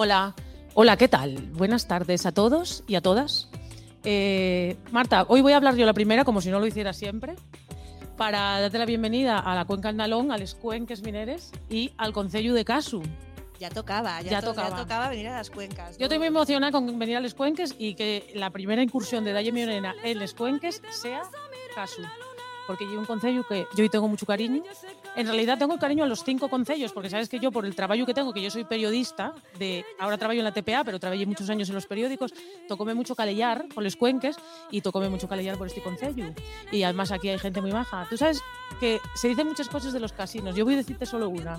Hola, hola, ¿qué tal? Buenas tardes a todos y a todas. Eh, Marta, hoy voy a hablar yo la primera, como si no lo hiciera siempre, para darte la bienvenida a la Cuenca Andalón, a les Cuenques Mineres y al Concello de Casu. Ya tocaba, ya, Ya to- tocaba. ya tocaba venir a las cuencas. Yo estoy muy emocionada con venir a Les Cuenques y que la primera incursión de Dalle Mionena en Les Cuenques sea Casu. Porque yo un concello que yo tengo mucho cariño. En realidad tengo cariño a los cinco concellos, porque sabes que yo por el trabajo que tengo, que yo soy periodista, de ahora trabajo en la TPA, pero trabajé muchos años en los periódicos, tocóme mucho calellar por Les Cuenques y tocóme mucho calellar por este concello. Y además aquí hay gente muy maja. Tú sabes que se dicen muchas cosas de los casinos. Yo voy a decirte solo una.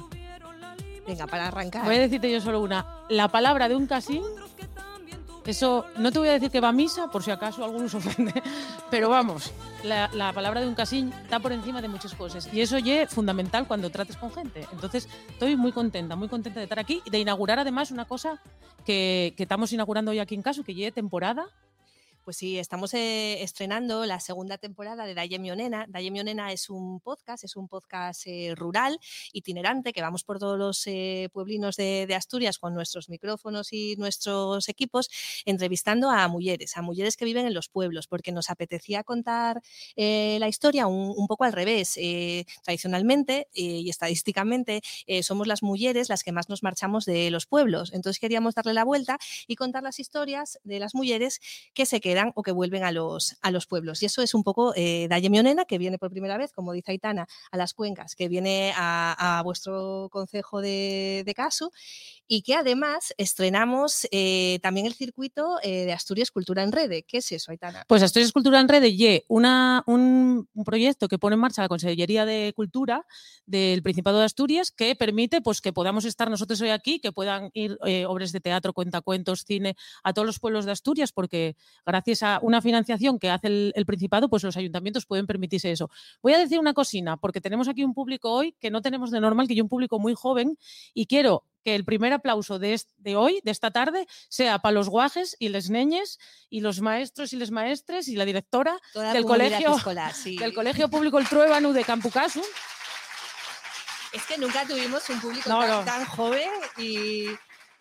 Venga, para arrancar. Voy a decirte yo solo una. La palabra de un casín, eso no te voy a decir que va a misa, por si acaso alguno se ofende, pero vamos, la, la palabra de un casín está por encima de muchas cosas y eso es fundamental cuando trates con gente. Entonces, estoy muy contenta, muy contenta de estar aquí y de inaugurar además una cosa que, que estamos inaugurando hoy aquí en Caso, que lleve temporada. Pues sí, estamos eh, estrenando la segunda temporada de Dalle Mionena. Dalle Mionena es un podcast, es un podcast eh, rural, itinerante, que vamos por todos los eh, pueblinos de, Asturias con nuestros micrófonos y nuestros equipos, entrevistando a mujeres, a mujeres que viven en los pueblos, porque nos apetecía contar eh, la historia un, un poco al revés. Tradicionalmente y estadísticamente somos las mujeres las que más nos marchamos de los pueblos. Entonces queríamos darle la vuelta y contar las historias de las mujeres que se quedan o que vuelven a los, a los pueblos. Y eso es un poco eh, Dalle Mionena, que viene por primera vez, como dice Aitana, a las cuencas, que viene a, vuestro concejo de, de Casu y que además estrenamos eh, también el circuito eh, de Asturias Cultura en Rede. ¿Qué es eso, Aitana? Pues Asturias Cultura en Red y un proyecto que pone en marcha la Consellería de Cultura del Principado de Asturias que permite pues, que podamos estar nosotros hoy aquí, que puedan ir eh, obras de teatro, cuentacuentos, cine a todos los pueblos de Asturias, porque gracias a una financiación que hace el, el Principado, pues los ayuntamientos pueden permitirse eso. Voy a decir una cosina, porque tenemos aquí un público hoy que no tenemos de normal, que yo un público muy joven, y quiero que el primer aplauso de, est- de hoy, de esta tarde, sea para los guajes y les neñes y los maestros y les maestres y la directora Toda del colegio- escolar, sí. del Colegio Público El Truébano de Campucasu. Es que nunca tuvimos un público No, tan, no. tan joven y,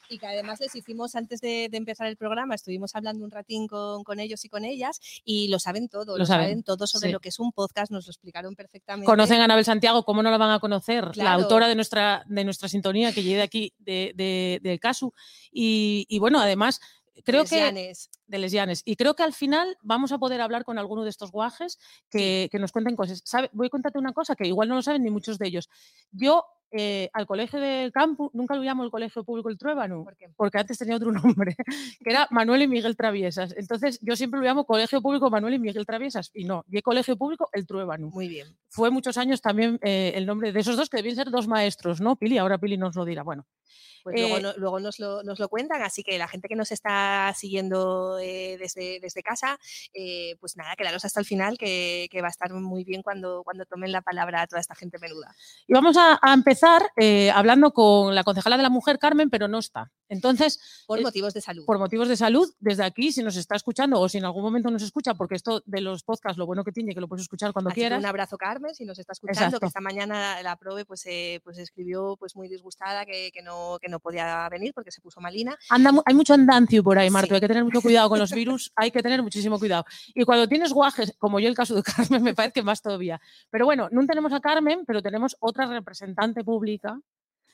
y que además les hicimos antes de, de empezar el programa, estuvimos hablando un ratín con, con ellos y con ellas y lo saben todo, Lo lo, saben, saben, todo sobre sí. lo que es un podcast, nos lo explicaron perfectamente. Conocen a Anabel Santiago, ¿cómo no la van a conocer? La autora de nuestra, de nuestra sintonía que llegue aquí de, de- del caso. Y, y bueno, además, creo que Lesbianes. de lesbianes. Y creo que al final vamos a poder hablar con alguno de estos guajes que, que nos cuenten cosas. ¿Sabe? Voy a contarte una cosa que igual no lo saben ni muchos de ellos. Yo eh, al colegio del campo nunca lo llamo el colegio público El Truébano, porque antes tenía otro nombre, que era Manuel y Miguel Traviesas. Entonces yo siempre lo llamo Colegio Público Manuel y Miguel Traviesas. Y no, y Colegio Público El Truébano. Muy bien. Fue muchos años también eh, el nombre de esos dos, que debían ser dos maestros, ¿no? Pili, ahora Pili nos lo dirá. Bueno, Pues luego, Eh, no- luego nos, lo, nos lo cuentan, así que la gente que nos está siguiendo eh, desde, desde casa, eh, pues nada, quedaros hasta el final, que, que va a estar muy bien cuando, cuando tomen la palabra a toda esta gente menuda. Y vamos a, a empezar hablando con la concejala de la mujer, Carmen, pero no está. Entonces, Por motivos de salud. por motivos de salud, desde aquí, si nos está escuchando o si en algún momento nos escucha, porque esto de los podcasts, lo bueno que tiene, que lo puedes escuchar cuando Así quieras. un abrazo, Carmen, si nos está escuchando, Exacto. que esta mañana la prove pues, pues escribió pues muy disgustada que, que no, que no podía venir porque se puso malina. Anda, hay mucho andancio por ahí, Marto. Sí. Hay que tener mucho cuidado con los virus. Hay que tener muchísimo cuidado. Y cuando tienes guajes, como yo el caso de Carmen, me parece que más todavía. Pero bueno, no tenemos a Carmen, pero tenemos otra representante pública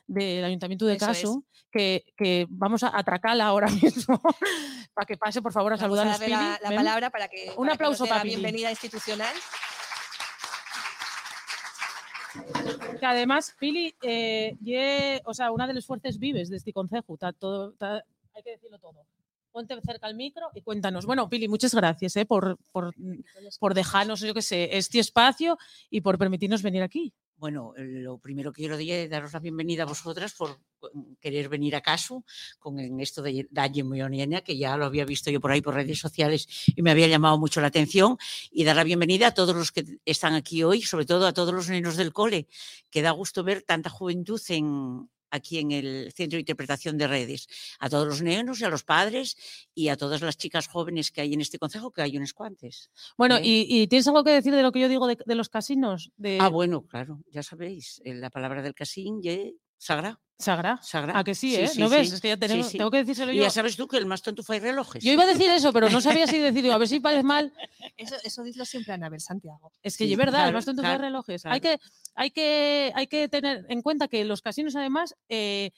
del Ayuntamiento de Eso es. Caso, que, que vamos a atracarla ahora mismo para que pase, por favor, a Vamos a saludarnos. darle la, palabra para que, Un para que aplauso dé para bienvenida institucional. Que además, Pili, eh, ye, o sea, una de las fuerzas vives de este concejo. ta todo, ta- hay que decirlo todo. Ponte cerca al micro y cuéntanos. Bueno, Pili, muchas gracias eh, por, por, por dejarnos, yo qué sé, este espacio y por permitirnos venir aquí. Bueno, lo primero que quiero decir es daros la bienvenida a vosotras por mm, querer venir a caso con esto de Dalle Mionena, que ya lo había visto yo por ahí por redes sociales y me había llamado mucho la atención, y dar la bienvenida a todos los que están aquí hoy, sobre todo a todos los niños del cole, que da gusto ver tanta juventud en aquí en el Centro de Interpretación de Redes, a todos los neonos y a los padres y a todas las chicas jóvenes que hay en este consejo, que hay unas cuantas. Bueno, ¿Eh? y, y ¿tienes algo que decir de lo que yo digo de, de los casinos? De, Ah, bueno, claro, ya sabéis, eh, la palabra del casín ye Sagra. Sagra. Sagra. ¿A que sí, Sí, eh? sí, ¿No sí. ves? Es que ya tenemos, sí. tengo que decírselo Y yo. ya sabes tú que el más tonto fue relojes. Yo iba a decir eso, pero no sabía si decir, a ver si parece mal. Eso, eso dilo siempre a Anabel Santiago. Es que Sí, es verdad, claro, el más tonto fue claro, relojes. claro. Hay, que, hay, que, hay que tener en cuenta que los casinos, además, eh,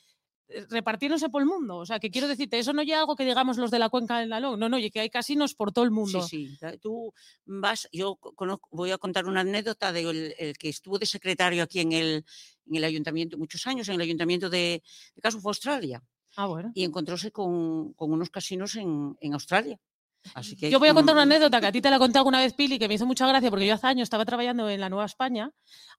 repartiéndose por el mundo. O sea, que quiero decirte, eso no es algo que digamos los de la cuenca del Nalón. No, no, y que hay casinos por todo el mundo. Sí, sí. Tú vas, yo co- conozco- voy a contar una anécdota de el, el que estuvo de secretario aquí en el, en el ayuntamiento, muchos años, en el ayuntamiento de, de Caso fue Australia, Ah, bueno. y encontróse con, con unos casinos en, en Australia. Así que Yo voy a contar una mm, anécdota que a ti te la conté alguna vez, Pili, que me hizo mucha gracia porque yo hace años estaba trabajando en la Nueva España.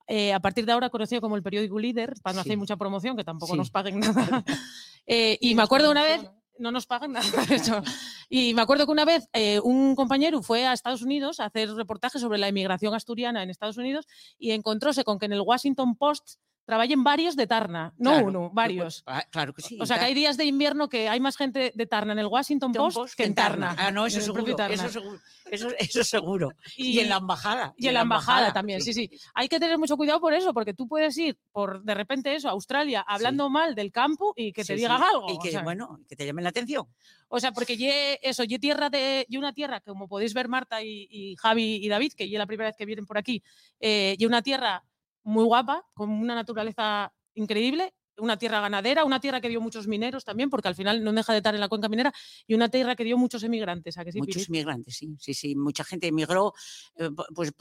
eh, a partir de ahora conocido como el periódico Líder, para no Sí. hacer mucha promoción, que tampoco Sí. nos paguen nada. Eh, y me acuerdo una vez, promociona. no nos pagan nada de eso. Y me acuerdo que una vez eh, un compañero fue a Estados Unidos a hacer reportajes sobre la inmigración asturiana en Estados Unidos y encontróse con que en el Washington Post trabajen varios de Tarna, no claro, uno, varios. ah, Claro que sí. O sea, que hay días de invierno que hay más gente de Tarna en el Washington Post, Post que en Tarna. Ah, no, eso seguro, eso seguro. Eso, eso seguro. Y, en la embajada. y en la embajada también, sí, sí. Hay que tener mucho cuidado por eso, porque tú puedes ir por de repente eso a Australia hablando mal del campo y que te Sí, digan algo. Y que, o, sea, bueno, que te llamen la atención. o sea, porque ye, eso, ye tierra de y una tierra, que como podéis ver Marta y, y Javi y David, que ya la primera vez que vienen por aquí, eh, y una tierra muy guapa, con una naturaleza increíble, una tierra ganadera, una tierra que dio muchos mineros también, porque al final no deja de estar en la cuenca minera, y una tierra que dio muchos emigrantes. ¿a que sí, Muchos Pili? inmigrantes, sí, sí, sí. Mucha gente emigró eh, pues,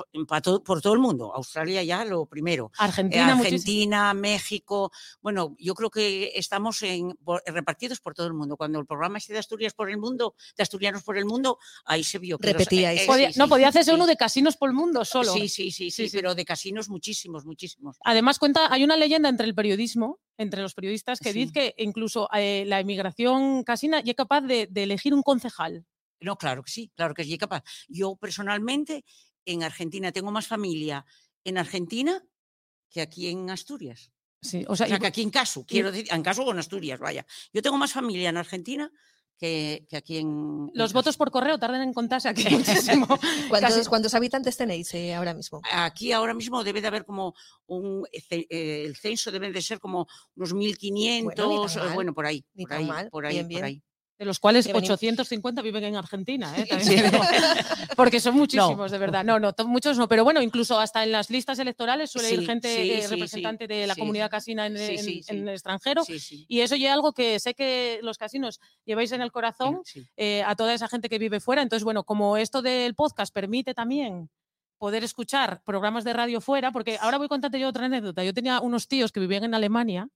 todo- por todo el mundo. Australia ya lo primero. Eh, Argentina, muchísimo. Argentina, México. Bueno, yo creo que estamos en, por- repartidos por todo el mundo. Cuando el programa este de Asturias por el mundo, de Asturianos por el mundo, ahí se vio. que los- Repetíais. eh, Podía- sí, no, sí, podía hacerse sí. uno de casinos por el mundo solo. Sí, sí, sí, sí, Sí, sí. pero de casinos muchísimos, muchísimos. Además, cuenta, hay una leyenda entre el periodismo, entre los periodistas, que Sí. dice que incluso eh, la inmigración casina ya es capaz de, de elegir un concejal. No, claro que sí, claro que sí, capaz. Yo personalmente en Argentina tengo más familia en Argentina que aquí en Asturias. Sí, o sea, O sea, y- que aquí en caso, quiero decir, en caso en Asturias, vaya. Yo tengo más familia en Argentina que, que aquí en. en los Caso. votos por correo tardan en contarse aquí muchísimo. ¿Cuántos, Casi- cuántos habitantes tenéis eh, ahora mismo? Aquí ahora mismo debe de haber como un. eh, El censo debe de ser como unos 1.500, eh, mal, bueno, por ahí. ni por tan ahí, mal, por ahí, bien, por bien. ahí. De los cuales Que venimos- 850 viven en Argentina, ¿eh? Sí. porque son muchísimos, de verdad. No, no, muchos no, pero bueno, incluso hasta en las listas electorales suele ir Sí, gente sí, eh, representante de la comunidad casina en, en- en el extranjero. Sí, sí. Y eso ya es algo que sé que los casinos lleváis en el corazón eh, a toda esa gente que vive fuera. Entonces, bueno, como esto del podcast permite también poder escuchar programas de radio fuera, porque ahora voy a contarte yo otra anécdota. Yo tenía unos tíos que vivían en Alemania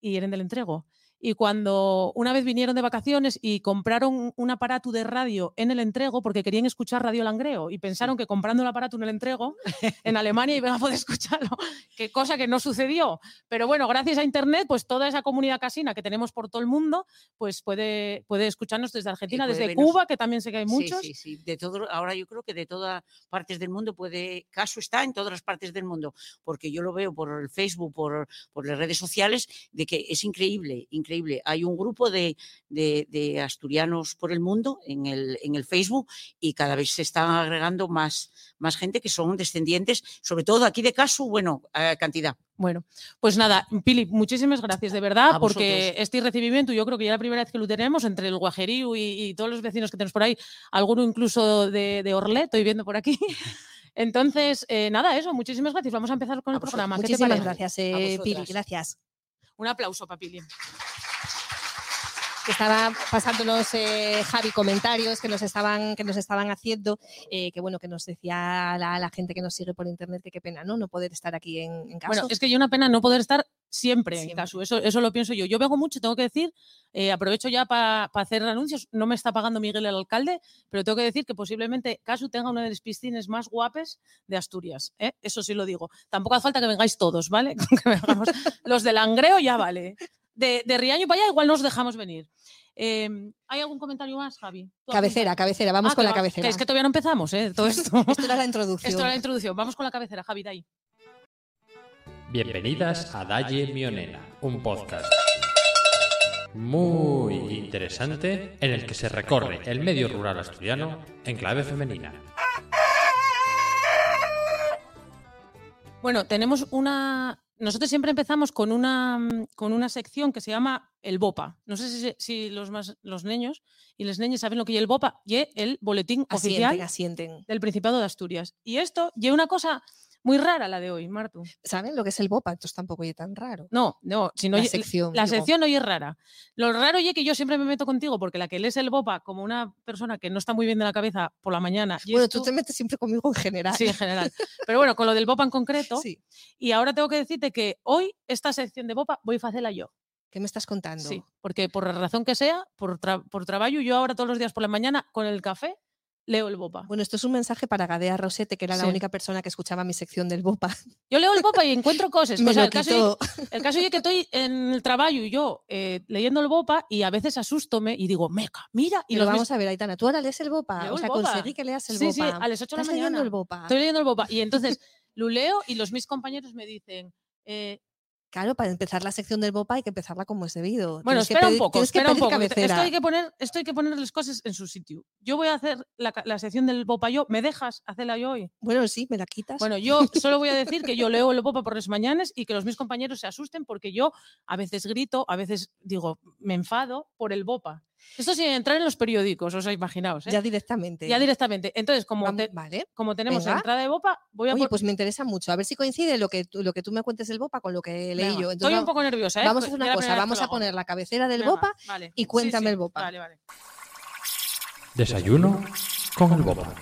y eran del entrego. Y cuando una vez vinieron de vacaciones y compraron un aparato de radio en el entrego porque querían escuchar Radio Langreo y pensaron que comprando el aparato en el entrego en Alemania iban a poder escucharlo, que cosa que no sucedió. Pero bueno, gracias a Internet, pues toda esa comunidad casina que tenemos por todo el mundo, pues puede, puede escucharnos desde Argentina, desde vernos- Cuba, que también sé que hay muchos. Sí, sí, sí. De todo, ahora yo creo que de todas partes del mundo puede, caso está en todas las partes del mundo, porque yo lo veo por el Facebook, por, por las redes sociales, de que es increíble, increíble. Hay un grupo de, de- de asturianos por el mundo en el, en el Facebook y cada vez se están agregando más, más gente que son descendientes, sobre todo aquí de caso, bueno, a cantidad. Bueno, pues nada, Pili, muchísimas gracias de verdad, A porque vosotros. este recibimiento yo creo que ya es la primera vez que lo tenemos entre el Guajerío y, y todos los vecinos que tenemos por ahí, alguno incluso de, de Orlet, estoy viendo por aquí. Entonces, eh, nada, eso, muchísimas gracias. Vamos a empezar con A el vosotros. programa. ¿Qué te Muchísimas gracias, eh, Pili. Gracias. Un aplauso para Pili. Que estaba pasándonos eh, Javi comentarios que nos estaban que nos estaban haciendo eh, que bueno que nos decía la, la gente que nos sigue por internet que qué pena no no poder estar aquí en, en casa Bueno, es que yo una pena no poder estar siempre, en caso. Eso, eso lo pienso yo. Yo vengo mucho, tengo que decir, eh, aprovecho ya para hacer anuncios. No me está pagando Miguel el alcalde, pero tengo que decir que posiblemente Casu tenga una de las piscines más guapes de Asturias. ¿eh? Eso sí lo digo. Tampoco hace falta que vengáis todos, ¿vale? Los de Langreo ya vale. De, de Riaño para allá igual nos dejamos venir. Eh, ¿Hay algún comentario más, Javi? ¿Tú cabecera cabecera vamos Ah, con la va- cabecera que es que todavía no empezamos, ¿eh? Todo esto. esto era la introducción Esto era la introducción. Vamos con la cabecera, Javi, de ahí. Bienvenidas a Dalle Mionena, un podcast muy interesante en el que se recorre el medio rural asturiano en clave femenina. Bueno, tenemos una nosotros siempre empezamos con una, mm, con una sección que se llama el BOPA. No sé si, los, más, los niños y las niñas saben lo que es el BOPA, y el boletín Asienten, oficial asienten. del Principado de Asturias. Y esto lleva una cosa muy rara la de hoy, Martu. ¿Saben lo que es el BOPA? Entonces tampoco es tan raro. No, no, si no La sección, La digo. sección hoy es rara. Lo raro es que yo siempre me meto contigo porque la que lees el BOPA como una persona que no está muy bien de la cabeza por la mañana. y Bueno, tú te metes siempre conmigo en general. Sí, en general. Pero bueno, con lo del BOPA en concreto. Sí. Y ahora tengo que decirte que hoy esta sección de BOPA voy a hacerla yo. ¿Qué me estás contando? Sí, porque por la razón que sea, por, tra- por trabajo, yo ahora todos los días por la mañana con el café leo el BOPA. Bueno, esto es un mensaje para Gadea Rosete, que era la única persona que escuchaba mi sección del BOPA. Yo leo el BOPA y encuentro cosas. Me o sea, lo el, caso es, el caso es que estoy en el trabajo y yo eh, leyendo el BOPA y a veces asústome y digo, meca, mira. Y lo mis- vamos a ver, Aitana. Tú ahora lees el BOPA. Leo o sea, BOPA. conseguí que leas el Sí, BOPA. sí, a las 8 de la ¿Estás leyendo mañana. el BOPA? Estoy leyendo el BOPA y entonces lo leo y los mis compañeros me dicen, eh, Claro, para empezar la sección del BOPA hay que empezarla como es debido. Bueno, Tienes que espera un poco, espera un poco. Esto hay, que poner, esto hay que poner las cosas en su sitio. Yo voy a hacer la, la sección del Bopa yo. ¿Me dejas hacerla yo hoy? Bueno, sí, me la quitas. Bueno, yo solo voy a decir que yo leo el Bopa por las mañanas y que los mis compañeros se asusten porque yo a veces grito, a veces digo, me enfado por el Bopa. Esto sin entrar en los periódicos, os imaginaos. ¿eh? ya directamente. Ya directamente. Entonces, como, te- Vale. como tenemos venga. entrada de Bopa, voy a Oye, por- pues me interesa mucho. A ver si coincide lo que tú, lo que tú me cuentes del BOPA con lo que leí Venga, yo. Estoy un poco nerviosa. ¿eh? vamos a hacer una cosa. Vamos a poner la cabecera del Venga, BOPA vale. y Sí, cuéntame sí, el BOPA. Vale, vale. Desayuno con el Bopa.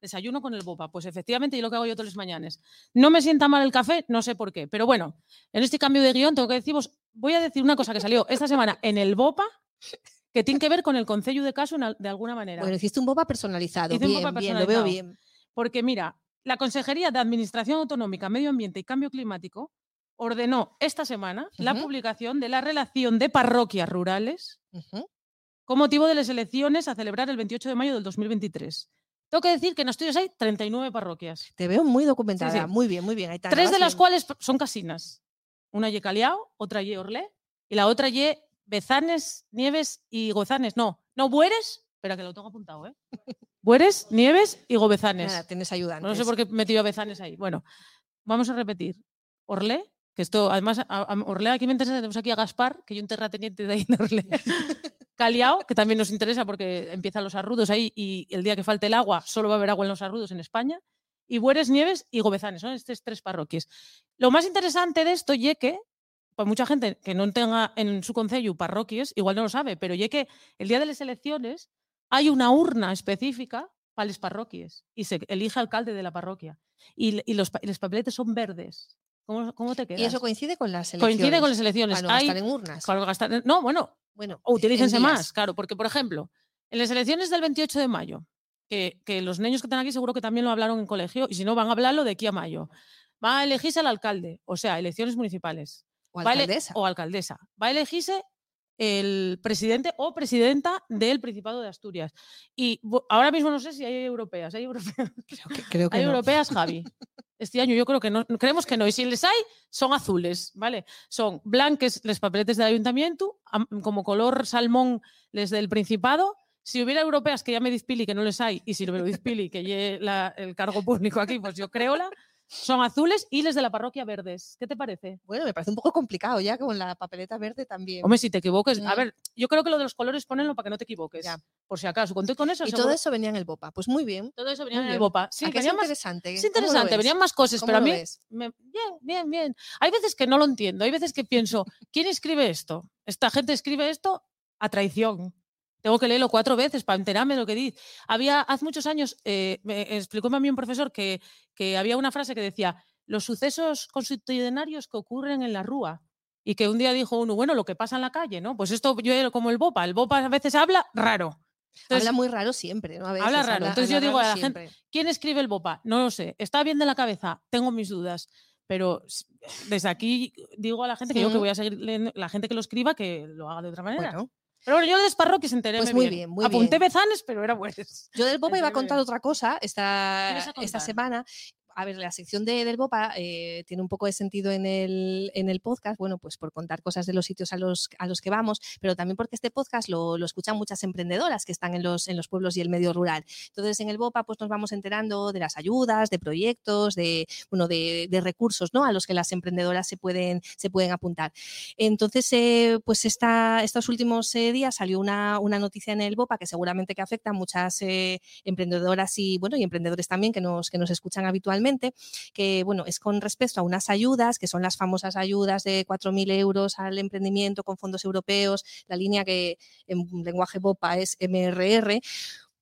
Desayuno con el bopa. Pues efectivamente, yo lo que hago yo todas las mañanas. No me sienta mal el café, no sé por qué. Pero bueno, en este cambio de guion tengo que deciros, voy a decir una cosa que salió esta semana en el bopa que tiene que ver con el concello de caso de alguna manera. Bueno, hiciste un BOPA personalizado. Hice un bien, BOPA bien, lo veo personalizado. bien. Porque mira, la Consejería de Administración Autonómica, Medio Ambiente y Cambio Climático ordenó esta semana la publicación de la relación de parroquias rurales Ujú. con motivo de las elecciones a celebrar el 28 de mayo del 2023. Tengo que decir que en Asturias hay 39 parroquias. Te veo muy documentada. sí. Muy bien, muy bien. Tres de las cuales son casinas. Una ye Caliao, otra ye Orlé y la otra ye Bezanes, Nieves y Gozanes. No, no, Bueres. Espera, que lo tengo apuntado, ¿eh? Bueres, Nieves y Gobezanes. Nada, tienes ayudantes. No sé por qué he metido a Bezanes ahí. Bueno, vamos a repetir. Orlé, que esto, además, a, a- Orlé aquí me interesa, tenemos aquí a Gaspar, que yo un terrateniente de ahí en Orlé. Caliao, que también nos interesa porque empiezan los arrudos ahí y el día que falte el agua solo va a haber agua en los arrudos en España. Y Bueres, Nieves y Gobezanes, son estas tres parroquias. Lo más interesante de esto, ye que, pues mucha gente que no tenga en su concello parroquias, igual no lo sabe, pero ye que el día de las elecciones hay una urna específica para las parroquias y se elige alcalde de la parroquia. Y, y los, pa- y los papeletes son verdes. ¿Cómo, cómo te quedas? Y eso coincide con las elecciones. Coincide con las elecciones. Para no Hay- gastar en urnas. claro, gastar- no, bueno, Bueno, o utilícense en más, claro, porque por ejemplo, en las elecciones del 28 de mayo, que, que los niños que están aquí seguro que también lo hablaron en colegio, y si no van a hablarlo de aquí a mayo, va a elegirse al alcalde, o sea, elecciones municipales. O va alcaldesa. o alcaldesa. Va a elegirse el presidente o presidenta del Principado de Asturias. Y ahora mismo no sé si hay europeas. ¿Hay europeas? Creo que, creo que ¿Hay no. europeas, Javi? Este año yo creo que no, creemos que no. Y si les hay, son azules, ¿vale? Son blancas los papeletes del ayuntamiento, am- como color salmón les del Principado. Si hubiera europeas que ya me dispili que no les hay, y si me lo dispili que lleve la- el cargo público aquí, pues yo creola, son azules y les de la parroquia verdes. ¿Qué te parece? Bueno, me parece un poco complicado ya con la papeleta verde también. Hombre, si te equivoques, a ver, yo creo que lo de los colores ponenlo para que no te equivoques. Ya. Por si acaso, conté con eso. y seguro- todo eso venía en el BOPA. Pues muy bien. todo eso venía muy en el. BOPA. Sí, ¿A que es venía más, interesante? es ¿Cómo lo interesante, venían más cosas, ¿Cómo pero a mí. me- bien, bien, bien. Hay veces que no lo entiendo, hay veces que pienso, ¿quién escribe esto? Esta gente escribe esto a traición. Tengo que leerlo cuatro veces para enterarme de lo que dice. Había, hace muchos años, eh, me explicó a mí un profesor que, que había una frase que decía, los sucesos constitucionarios que ocurren en la rúa. Y que un día dijo uno, bueno, lo que pasa en la calle, ¿no? Pues esto yo era como el Bopa. El Bopa a veces habla raro. Entonces, habla muy raro siempre, ¿no? A veces, habla raro. Entonces yo digo a la gente. ¿Quién escribe el BOPA? No lo sé. ¿Está bien de la cabeza? Tengo mis dudas. Pero desde aquí digo a la gente que yo que voy a seguir leyendo, la gente que lo escriba que lo haga de otra manera. Bueno, pero bueno, yo de parroquias enteré Pues muy bien, muy Apunté bien. bezanes, pero era buenas. yo del BOPA iba a contar bien. otra cosa esta, ¿Qué ibas a esta semana. A ver, la sección de, del BOPA eh, tiene un poco de sentido en el, en el podcast, bueno, pues por contar cosas de los sitios a los, a los que vamos, pero también porque este podcast lo, escuchan muchas emprendedoras que están en los, en los pueblos y el medio rural. Entonces, en el BOPA, pues nos vamos enterando de las ayudas, de proyectos, de, bueno, de, recursos, ¿no? A los que las emprendedoras se pueden, se pueden apuntar. Entonces, eh, pues esta, estos últimos eh, días salió una, una noticia en el BOPA que seguramente que afecta a muchas emprendedoras y, bueno, y emprendedores también que nos, que nos escuchan habitualmente, que, bueno, es con respecto a unas ayudas, que son las famosas ayudas de 4.000 euros al emprendimiento con fondos europeos, la línea que en lenguaje BOPA es MRR,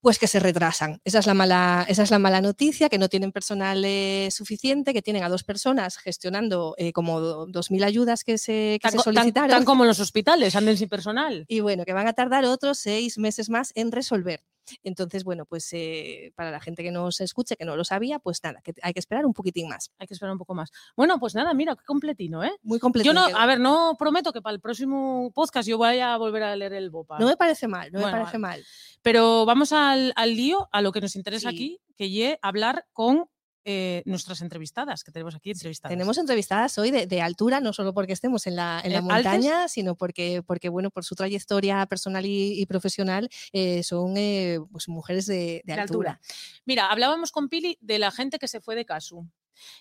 pues que se retrasan. Esa es la mala, esa es la mala noticia, que no tienen personal eh, suficiente, que tienen a dos personas gestionando eh, como do- 2.000 ayudas que se, que Tan, se tan- solicitaron. tan como en los hospitales, anden sin personal. Y bueno, que van a tardar otros seis meses más en resolver. Entonces, bueno, pues eh, para la gente que nos escuche, que no lo sabía, pues nada, que hay que esperar un poquitín más. Hay que esperar un poco más. Bueno, pues nada, mira, qué completino, ¿eh? Muy completo. Yo no, a ver, no prometo que para el próximo podcast yo vaya a volver a leer el BOPA. no me parece mal, no Bueno, me parece vale. mal. Pero vamos al, al lío, a lo que nos interesa Sí. aquí, que ye hablar con eh, nuestras entrevistadas, que tenemos aquí entrevistadas. Tenemos entrevistadas hoy de, de altura, no solo porque estemos en la, en la Eh, ¿altes? montaña, sino porque, porque, bueno, por su trayectoria personal y, y profesional, eh, son eh, pues, mujeres de, de De altura. Mira, hablábamos con Pili de la gente que se fue de Casu.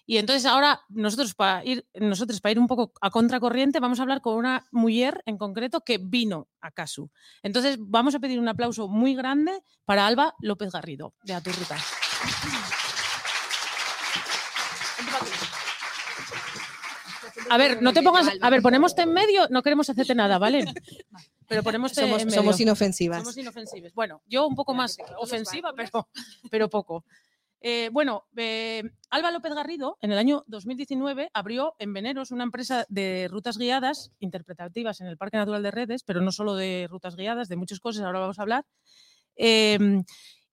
Y entonces ahora nosotros para ir, nosotros para ir un poco a contracorriente vamos a hablar con una mujer en concreto que vino a Casu. Entonces vamos a pedir un aplauso muy grande para Alba López Garrido, de Aturruta. A ver, no te pongas, a ver, ponémoste en medio, no queremos hacerte nada, ¿vale? Pero ponemos Somos, en medio. somos inofensivas. Somos inofensivas. Bueno, yo un poco más ofensiva, pero, pero poco. Eh, bueno, eh, Alba López Garrido en el año 2019 abrió en Veneros una empresa de rutas guiadas interpretativas en el Parque Natural de Redes, pero no solo de rutas guiadas, de muchas cosas, ahora vamos a hablar. Eh,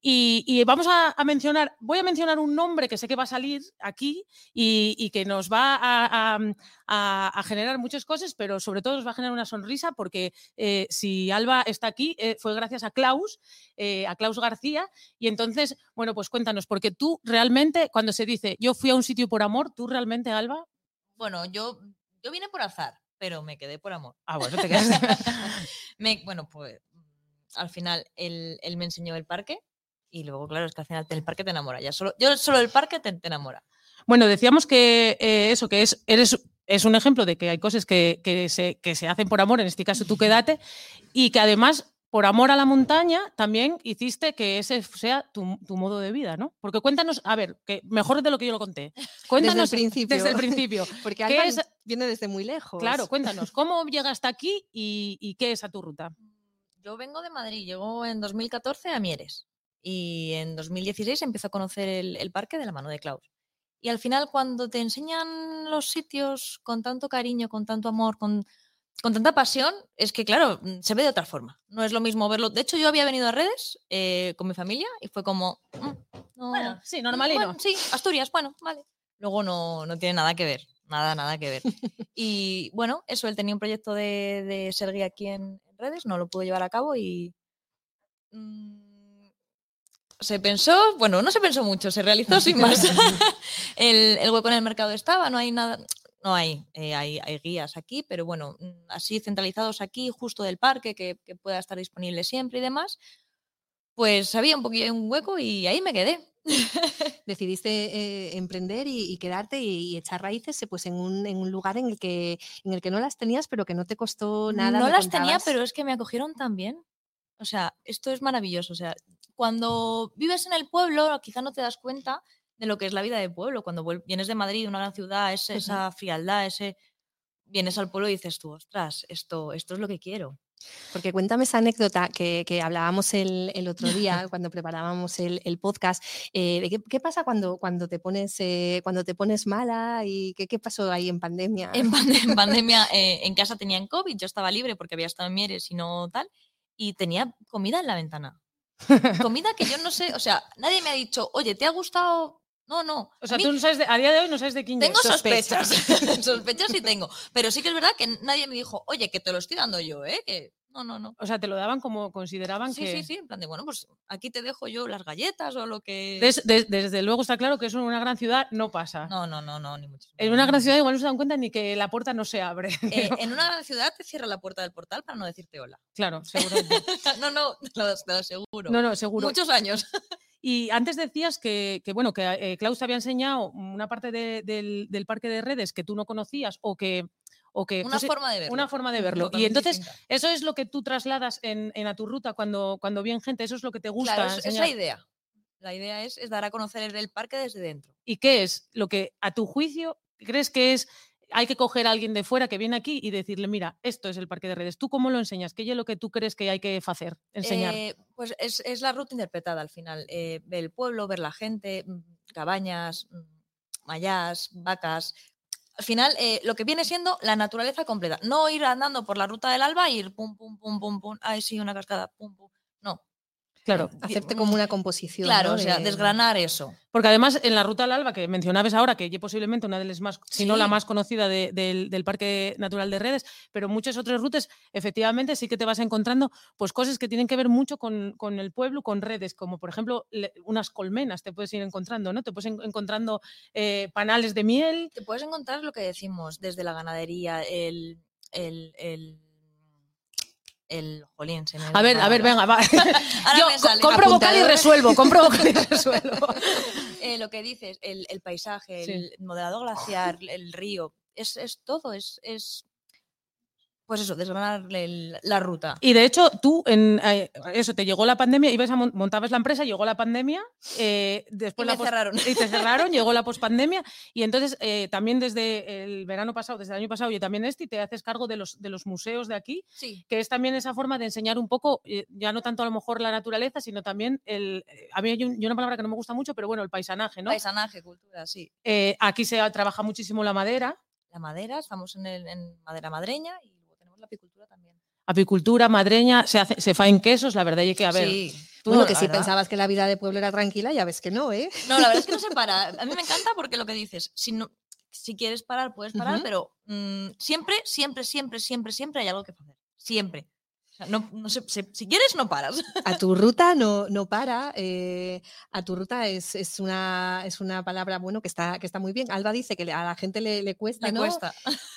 y, y vamos a, a mencionar, voy a mencionar un nombre que sé que va a salir aquí y, y que nos va a, a- generar muchas cosas, pero sobre todo nos va a generar una sonrisa porque eh, si Alba está aquí eh, fue gracias a Klaus, eh, a Klaus García. Y entonces, bueno, pues cuéntanos, porque tú realmente, cuando se dice yo fui a un sitio por amor, tú realmente, Alba, Bueno, yo, yo vine por azar, pero me quedé por amor. ah, bueno, te quedas. Me- bueno, pues mm, al final él, él me enseñó el parque y luego, claro, es que al final el parque te enamora. Ya solo, yo solo el parque te, te enamora. Bueno, decíamos que eh, eso, que es, eres, es un ejemplo de que hay cosas que, que se, que se hacen por amor, en este caso tú quédate, y que además, por amor a la montaña, también hiciste que ese sea tu, tu modo de vida, ¿no? Porque cuéntanos, a ver, que mejor de lo que yo lo conté. Cuéntanos principio. Desde el principio. Porque ¿Qué Alba es- viene desde muy lejos. Claro, cuéntanos, ¿cómo llegaste aquí y, y qué es a tu ruta? Yo vengo de Madrid, llego en 2014 a Mieres y en 2016 empiezo a conocer el, el parque de la mano de Klaus. Y al final, cuando te enseñan los sitios con tanto cariño, con tanto amor, con, con tanta pasión, es que, claro, mm, se ve de otra forma. No es lo mismo verlo. De hecho, yo había venido a redes eh, con mi familia y fue como. mm, no, Bueno, sí, mm, normalino. bueno, sí, Asturias, bueno, vale. Luego no, no tiene nada que ver, nada, nada que ver. Y bueno, eso, él tenía un proyecto de, de ser guía aquí en, en redes, no lo pudo llevar a cabo y mm, se pensó, bueno, no se pensó mucho, se realizó sin más. el, el hueco en el mercado estaba, no hay nada, no hay, eh, hay, hay guías aquí, pero bueno, mm, así centralizados aquí, justo del parque, que, que pueda estar disponible siempre y demás, pues había un poquillo un hueco y ahí me quedé. Decidiste eh, emprender y, y quedarte y, y echar raíces eh, pues, en, un, en un lugar en el, que, en el que no las tenías, pero que no te costó nada. No las tenía, contabas. pero es que me acogieron tan bien. O sea, esto es maravilloso. O sea, cuando vives en el pueblo, quizá no te das cuenta de lo que es la vida de pueblo. Cuando vienes de Madrid, una gran ciudad, es- esa frialdad, ese vienes al pueblo y dices tú, ostras, esto, esto es lo que quiero. Porque cuéntame esa anécdota que, que hablábamos el, el otro día cuando preparábamos el, el podcast. eh, qué pasa cuando, cuando, te pones, eh, cuando te pones mala y qué, qué pasó ahí en pandemia. En, pande- en pandemia, eh, en casa tenían COVID, yo estaba libre porque había estado en Mieres y no tal, y tenía comida en la ventana. Comida que yo no sé, o sea, nadie me ha dicho, oye, ¿te ha gustado No, no. O sea, mí tú no sabes de- a día de hoy no sabes de quién tengo sospechas. sospechas sí tengo. Pero sí que es verdad que nadie me dijo, oye, que te lo estoy dando yo, ¿eh? Que no, no, no. O sea, te lo daban como consideraban Sí, que... sí, sí. En plan de, bueno, pues aquí te dejo yo las galletas o lo que. Des- des- desde luego está claro que eso en una gran ciudad no pasa. No, no, no, no, ni muchísimo. En una gran ciudad igual no se dan cuenta ni que la puerta no se abre. Eh, en una gran ciudad te cierra la puerta del portal para no decirte hola. claro, seguramente. no, no, te lo, te lo aseguro. No, no, seguro. Muchos años. Y antes decías que, que, bueno, que eh, Klaus te había enseñado una parte de- del, del parque de redes que tú no conocías o que... O que Una forma de verlo. una forma de verlo. Y entonces, distinta. eso es lo que tú trasladas en, en a tu ruta cuando, cuando viene gente, eso es lo que te gusta Claro, es, es la idea. La idea es, es dar a conocer el parque desde dentro. ¿Y qué es lo que, a tu juicio, crees que es, hay que coger a alguien de fuera que viene aquí y decirle, mira, esto es el parque de redes, ¿tú cómo lo enseñas? ¿Qué es lo que tú crees que hay que hacer, enseñar? Eh, pues es, la ruta interpretada al final. eh, ver el pueblo, ver la gente, mm, cabañas, mm, mayas, vacas. Al final, eh, lo que viene siendo la naturaleza completa. No ir andando por la ruta del alba e ir pum, pum, pum, pum, pum. Ay, sí, una cascada, pum, pum. Claro. Hacerte como una composición. Claro, ¿no? o sea, de- desgranar eso. Porque además en la ruta al alba que mencionabas ahora, que es posiblemente una de las más, si no la más conocida de- del, del Parque Natural de Redes, pero muchas otras rutas, efectivamente sí que te vas encontrando pues cosas que tienen que ver mucho con, con el pueblo, con redes, como por ejemplo le- unas colmenas te puedes ir encontrando, ¿no? Te puedes en- encontrando eh, panales de miel. Te puedes encontrar lo que decimos, desde la ganadería, el. el, el el jolín, se me A ver, a ver, venga, va. Yo compro vocal y resuelvo, compro vocal y resuelvo. Eh, lo que dices, el, el paisaje, Sí. el modelado glaciar, el río, es, es todo, es, es pues eso, desgranar el- la ruta. Y de hecho, tú, en eh, eso, te llegó la pandemia, ibas a mon- montabas la empresa, llegó la pandemia, eh, después Y la me cerraron. y te cerraron, llegó la pospandemia, y entonces eh, también desde el verano pasado, desde el año pasado y también este, te haces cargo de los, de los museos de aquí, Sí, que es también esa forma de enseñar un poco, eh, ya no tanto a lo mejor la naturaleza, sino también el. eh, A mí hay un- una palabra que no me gusta mucho, pero bueno, el paisanaje, ¿no? paisanaje, cultura, sí. Eh, aquí se trabaja muchísimo la madera, La madera, estamos en, el- en madera madreña y luego tenemos la apicultura también. Apicultura, madreña, se, hace, se faen quesos, la verdad, y que a ver. sí. tú Bueno, no- que si pensabas que la vida de pueblo era tranquila, ya ves que no, ¿eh? No, la verdad es que no se para. A mí me encanta porque lo que dices, si, no, si quieres parar, puedes parar, pero mm, siempre, siempre, siempre, siempre, siempre hay algo que hacer. Siempre. Sea, no, no sé, si, si quieres, no paras. A tu ruta no, no para. eh, a tu ruta es, es, una, es una palabra bueno que está, que está muy bien. Alba dice que a la gente le, le cuesta, ¿no? cuesta.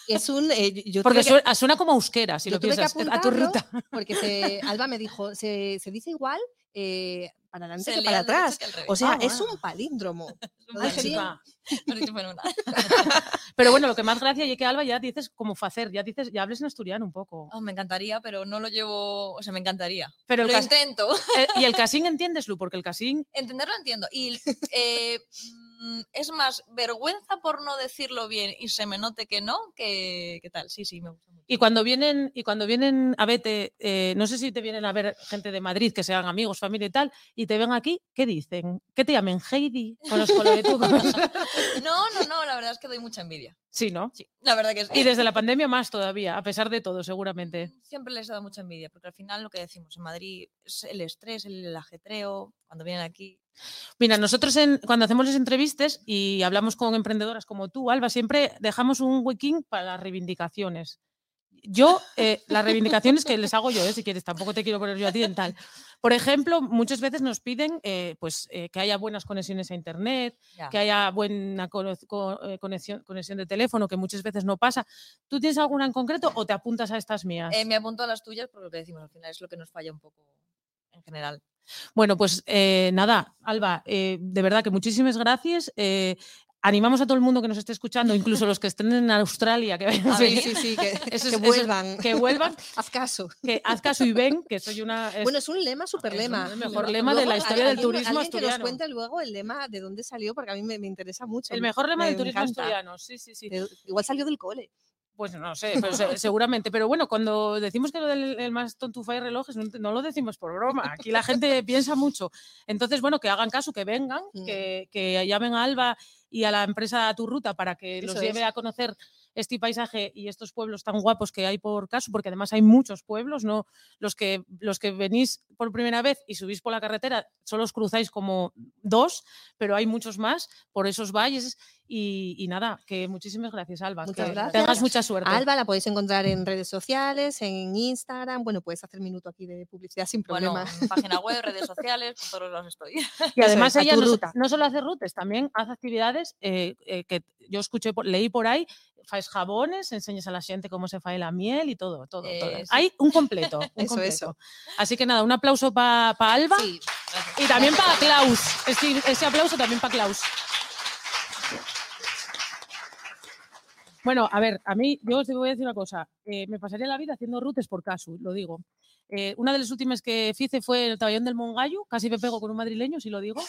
Es un. eh, yo- Porque que- suena, como euskera, si lo piensas, a tu ruta. Porque se- Alba me dijo, se, se dice igual eh, para adelante que para atrás. que. O sea, Ah, es bueno. un palíndromo. Es. Pero bueno, lo que más gracia y que Alba ya dices como facer, ya dices, ya hables en asturiano un poco. Oh, me encantaría, pero no lo llevo, o sea, me encantaría. Pero el lo intento. eh, y el casín entiendeslo, porque el casín, Entenderlo entiendo. Y eh, mm, es más vergüenza por no decirlo bien y se me note que no, que, que tal. Sí, sí, me gusta mucho. y cuando vienen, y cuando vienen a verte, eh, no sé si te vienen a ver gente de Madrid, que sean amigos, familia y tal, y te ven aquí, ¿qué dicen? ¿Qué te llamen? Heidi, con los coloretucos. No, no, no, la verdad es que doy mucha envidia. sí, ¿no? Sí, la verdad que sí. Y desde la pandemia más todavía, a pesar de todo, seguramente. Siempre les he dado mucha envidia, porque al final lo que decimos en Madrid es el estrés, el ajetreo, cuando vienen aquí. Mira, nosotros en- cuando hacemos las entrevistas y hablamos con emprendedoras como tú, Alba, siempre dejamos un huequín para las reivindicaciones. Yo, eh, las reivindicaciones que les hago yo, eh, si quieres, tampoco te quiero poner yo a ti en tal. Por ejemplo, muchas veces nos piden eh, pues, eh, que haya buenas conexiones a Internet, Ya. que haya buena eh, conexión, conexión de teléfono, que muchas veces no pasa. ¿Tú tienes alguna en concreto o te apuntas a estas mías? Eh, me apunto a las tuyas porque lo que decimos al final es lo que nos falla un poco en general. Bueno, pues eh, nada, Alba, eh, de verdad que muchísimas gracias. eh, animamos a todo el mundo que nos esté escuchando, incluso los que estén en Australia, que, a Sí, sí, sí, que, Eso que es- eso es- vuelvan. que vuelvan, Haz caso. que haz caso y ven, que soy una... es- Bueno, es un lema, super lema. el mejor lema de la historia del turismo alguien que nos asturiano. cuente luego el lema de dónde salió, porque a mí me, me interesa mucho. el mejor lema me del turismo asturiano, sí, sí, sí. Igual salió del cole. Pues no sé, pero se- seguramente. Pero bueno, cuando decimos que lo del el más tontufa y relojes, no, no lo decimos por broma. Aquí la gente piensa mucho. Entonces, bueno, que hagan caso, que vengan, Mm. que, que llamen a Alba y a la empresa a tu ruta para que los lleve es. a conocer este paisaje y estos pueblos tan guapos que hay por caso, porque además hay muchos pueblos, ¿no? Los que, los que venís por primera vez y subís por la carretera, solo os cruzáis como dos, pero hay muchos más por esos valles. Y, y nada, que muchísimas gracias, Alba. Muchas que gracias. Tengas mucha suerte. Alba la podéis encontrar en redes sociales, en Instagram. Bueno, puedes hacer minuto aquí de publicidad sin Bueno, problema. en página web, redes sociales, por todos lados estoy. Y además es, ella no, no solo hace rutes, también hace actividades eh, eh, que yo escuché, leí por ahí, faes jabones, enseñas a la gente cómo se fae la miel y todo, todo. todo. Eh, sí. Hay un completo, un Eso, completo. eso. Así que nada, un aplauso para Alba Sí, gracias. y también para Klaus. Ese aplauso también para Klaus. Bueno, a ver, a mí, yo os voy a decir una cosa. eh, me pasaría la vida haciendo rutes por caso, lo digo. Eh, una de las últimas que hice fue el Taballón del Mongallo, casi me pego con un madrileño, si lo digo,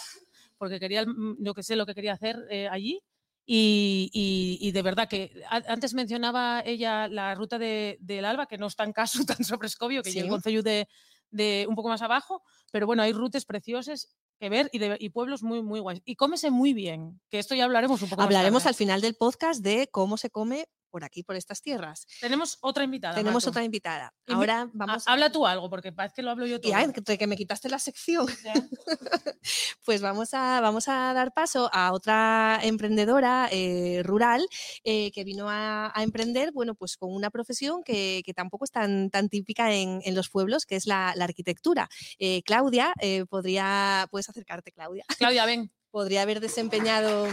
porque quería, mm, yo que sé lo que quería hacer eh, allí. Y, y- y de verdad que antes mencionaba ella la ruta de, del Alba, que no es tan caso, tan sobre Escobio, que Sí. el Concello de, de un poco más abajo, pero bueno, hay rutas preciosas que ver y, de- y pueblos muy, muy guays. Y cómese muy bien, que esto ya hablaremos un poco más Hablaremos tarde. al final del podcast de cómo se come por aquí, por estas tierras. Tenemos otra invitada. Tenemos Marco. otra invitada. Invi- Ahora vamos. Habla tú algo, porque parece que lo hablo yo todo. Ya, que, que me quitaste la sección. Pues vamos a, vamos a dar paso a otra emprendedora eh, rural eh, que vino a, a emprender, bueno, pues con una profesión que, que tampoco es tan, tan típica en, en los pueblos, que es la, la arquitectura. Eh, Claudia, podría, puedes acercarte, Claudia, Claudia, ven. podría haber desempeñado.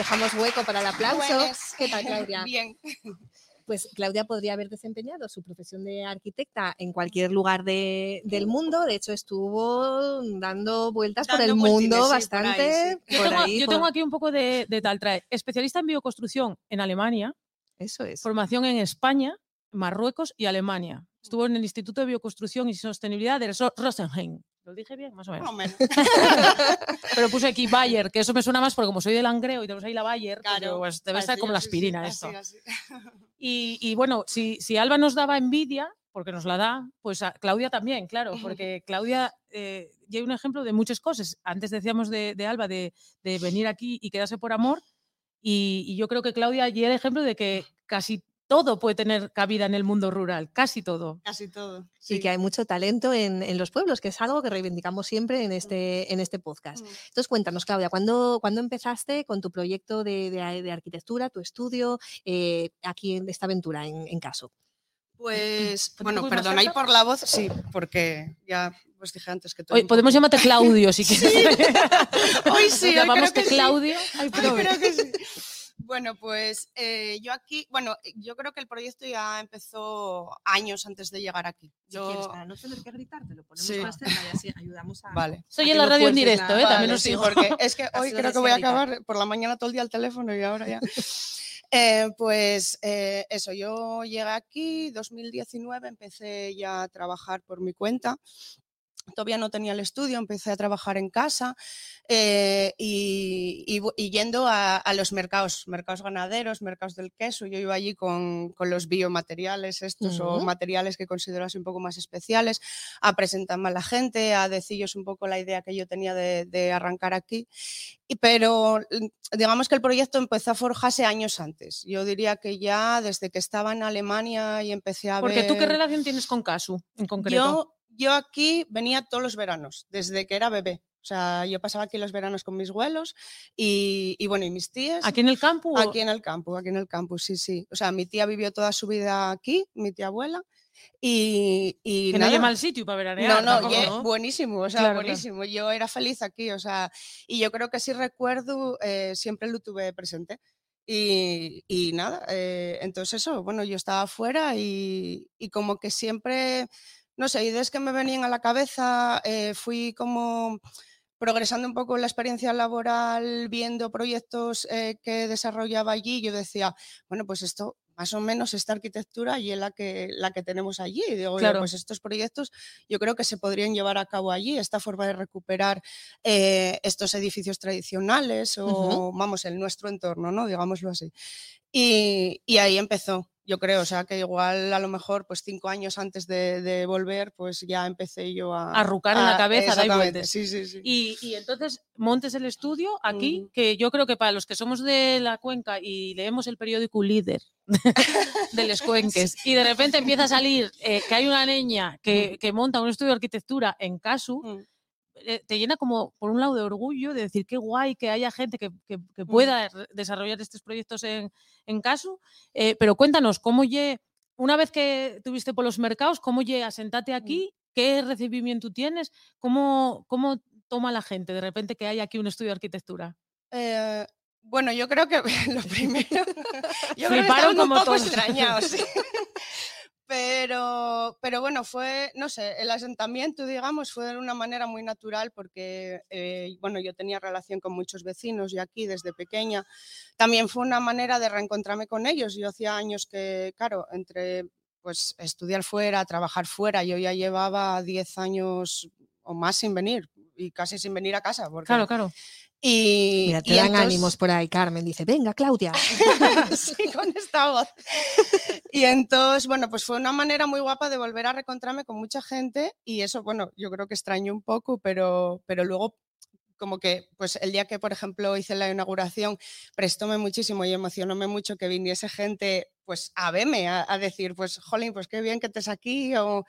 Dejamos hueco para el aplauso. Buenas. ¿Qué tal, Claudia? Bien. Pues Claudia podría haber desempeñado su profesión de arquitecta en cualquier lugar de- del mundo. De hecho, estuvo dando vueltas por el mundo sí, por ahí, bastante. Yo, por tengo, ahí, yo por- tengo aquí un poco de, de tal trae. Especialista en bioconstrucción en Alemania, Eso es. formación en España, Marruecos y Alemania. Estuvo en el Instituto de Bioconstrucción y Sostenibilidad de Ro- Rosenheim. ¿Lo dije bien? Más o menos. Más o menos. Pero puse aquí Bayer, que eso me suena más porque como soy de Langreo y tenemos ahí la Bayer, pues, Claro. pues debe estar como la sí, aspirina esto. así. Y, y bueno, si, si Alba nos daba envidia, porque nos la da, pues a Claudia también, claro, porque Claudia eh, lleva un ejemplo de muchas cosas. Antes decíamos de, de Alba de, de venir aquí y quedarse por amor, y, y yo creo que Claudia lleva el ejemplo de que casi todo puede tener cabida en el mundo rural, casi todo. Casi todo. Y sí. que hay mucho talento en, en los pueblos, que es algo que reivindicamos siempre en este, en este podcast. Mm. Entonces, cuéntanos, Claudia, ¿cuándo, cuándo empezaste con tu proyecto de, de- de arquitectura, tu estudio, eh, aquí en esta aventura, en, en caso? Pues, ¿Te bueno, perdón, ahí por la voz, sí, porque ya os dije antes que todo. Podemos llamarte Claudio si quieres. Hoy sí, hoy Llamamos creo que sí. Claudio. Ay, Ay, prove. creo que sí. Bueno, pues eh, yo aquí, bueno, yo creo que el proyecto ya empezó años antes de llegar aquí. Yo, no tener que gritarte, lo ponemos Sí. más cerca y así ayudamos a... vale. Soy en la radio en directo, ¿eh? También os sí, digo. porque es que hoy creo que voy a acabar por la mañana todo el día al teléfono y ahora ya. Eh, pues eh, eso, yo llegué aquí, 2019, empecé ya a trabajar por mi cuenta. Todavía no tenía el estudio, empecé a trabajar en casa eh, y, y yendo a, a los mercados, mercados ganaderos, mercados del queso. Yo iba allí con, con los biomateriales estos o Ujú. materiales que considero así un poco más especiales, a presentarme a la gente, a decirles un poco la idea que yo tenía de, de arrancar aquí. Y, pero mm, digamos que el proyecto empezó a forjarse años antes. Yo diría que ya desde que estaba en Alemania y empecé a Porque ver... tú qué relación tienes con Casu en concreto. Yo, yo aquí venía todos los veranos, desde que era bebé. O sea, yo pasaba aquí los veranos con mis abuelos y, y bueno, y mis tías. ¿Aquí en el campo? Aquí en el campo, aquí en el campus, sí, sí. O sea, mi tía vivió toda su vida aquí, mi tía abuela. Y, y que no nada. haya mal sitio para veranear. No, no, tampoco, ¿no? buenísimo, o sea, Claro, claro. buenísimo. Yo era feliz aquí, o sea, y yo creo que sí recuerdo, eh, siempre lo tuve presente. Y, y nada, eh, entonces eso, bueno, yo estaba afuera y, y como que siempre, no sé, ideas que me venían a la cabeza, eh, fui como progresando un poco en la experiencia laboral, viendo proyectos eh, que desarrollaba allí, yo decía, bueno, pues esto más o menos esta arquitectura y es la que, la que tenemos allí. Y digo, "Oye, Claro. pues estos proyectos yo creo que se podrían llevar a cabo allí, esta forma de recuperar eh, estos edificios tradicionales o, vamos, el nuestro entorno, ¿no? Digámoslo así. Y, y ahí empezó. Yo creo, o sea que igual a lo mejor pues cinco años antes de, de volver pues ya empecé yo a... A rucar en la cabeza, da. Sí, sí, sí. Y, y entonces montes el estudio aquí, que yo creo que para los que somos de la cuenca y leemos el periódico Líder de los cuenques, y de repente empieza a salir eh, que hay una niña que, que monta un estudio de arquitectura en Casu, Mm. Eh, te llena como, por un lado, de orgullo de decir qué guay que haya gente que, que- que pueda re- desarrollar estos proyectos en, en Casu. Eh, pero cuéntanos, ¿cómo lle, una vez que tuviste por los mercados, cómo lle asentate aquí? ¿Qué recibimiento tienes? ¿Cómo, ¿Cómo toma la gente de repente que hay aquí un estudio de arquitectura? Eh, bueno, yo creo que lo primero. yo creo que como un poco todos. extrañados. Pero, pero bueno, fue, no sé, el asentamiento, digamos, fue de una manera muy natural porque, eh, bueno, yo tenía relación con muchos vecinos y aquí desde pequeña. También fue una manera de reencontrarme con ellos. Yo hacía años que, claro, entre pues estudiar fuera, trabajar fuera, yo ya llevaba 10 años o más sin venir y casi sin venir a casa. Claro, claro. Y, Mira, te y dan entonces- ánimos por ahí, Carmen. Dice, venga, Claudia. sí, con esta voz. Y entonces, bueno, pues fue una manera muy guapa de volver a reencontrarme con mucha gente y eso, bueno, yo creo que extraño un poco, pero, pero luego como que, pues el día que, por ejemplo, hice la inauguración, prestóme muchísimo y emocionóme mucho que viniese gente, pues, a verme, a, a decir, pues, jolín, pues qué bien que estés aquí, o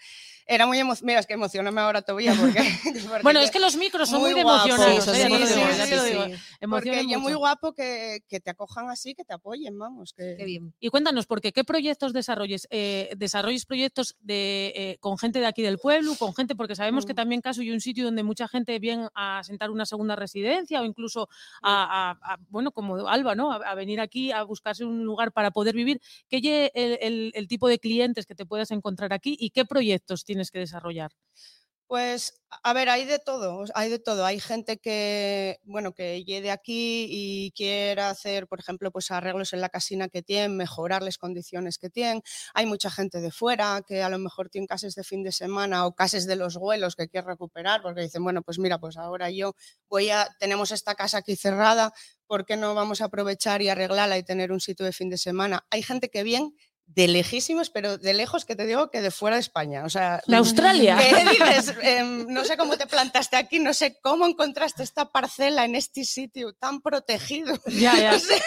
era muy emocionante, mira, es que emocionóme ahora todavía, porque... porque Bueno, es que los micros son muy, muy guapos, emocionados. sí, ¿eh? Lo sí, sí, ya te lo sí, Porque ya muy guapo que, que te acojan así, que te apoyen, vamos. Que... Qué bien. Y cuéntanos, porque ¿qué proyectos desarrolles? Eh, ¿Desarrolles proyectos de, eh, con gente de aquí del pueblo, con gente, porque sabemos que Mm. también Caso y un sitio donde mucha gente viene a sentar una segunda residencia o incluso a, a- a- bueno, como Alba, ¿no? A, a venir aquí a buscarse un lugar para poder vivir. ¿Qué el, el- el tipo de clientes que te puedas encontrar aquí y qué proyectos tienes que desarrollar? Pues, a ver, hay de todo, hay de todo. Hay gente que, bueno, que llegue aquí y quiera hacer, por ejemplo, pues arreglos en la casina que tienen, mejorar las condiciones que tienen. Hay mucha gente de fuera que a lo mejor tienen casas de fin de semana o casas de los vuelos que quiere recuperar porque dicen, bueno, pues mira, pues ahora yo voy a, tenemos esta casa aquí cerrada, ¿por qué no vamos a aprovechar y arreglarla y tener un sitio de fin de semana? Hay gente que viene de lejísimos, pero de lejos que te digo que de fuera de España. O sea, ¿De Australia? ¿Qué dices? Em, no sé cómo te plantaste aquí, no sé cómo encontraste esta parcela en este sitio tan protegido. Ya, ya. O sea,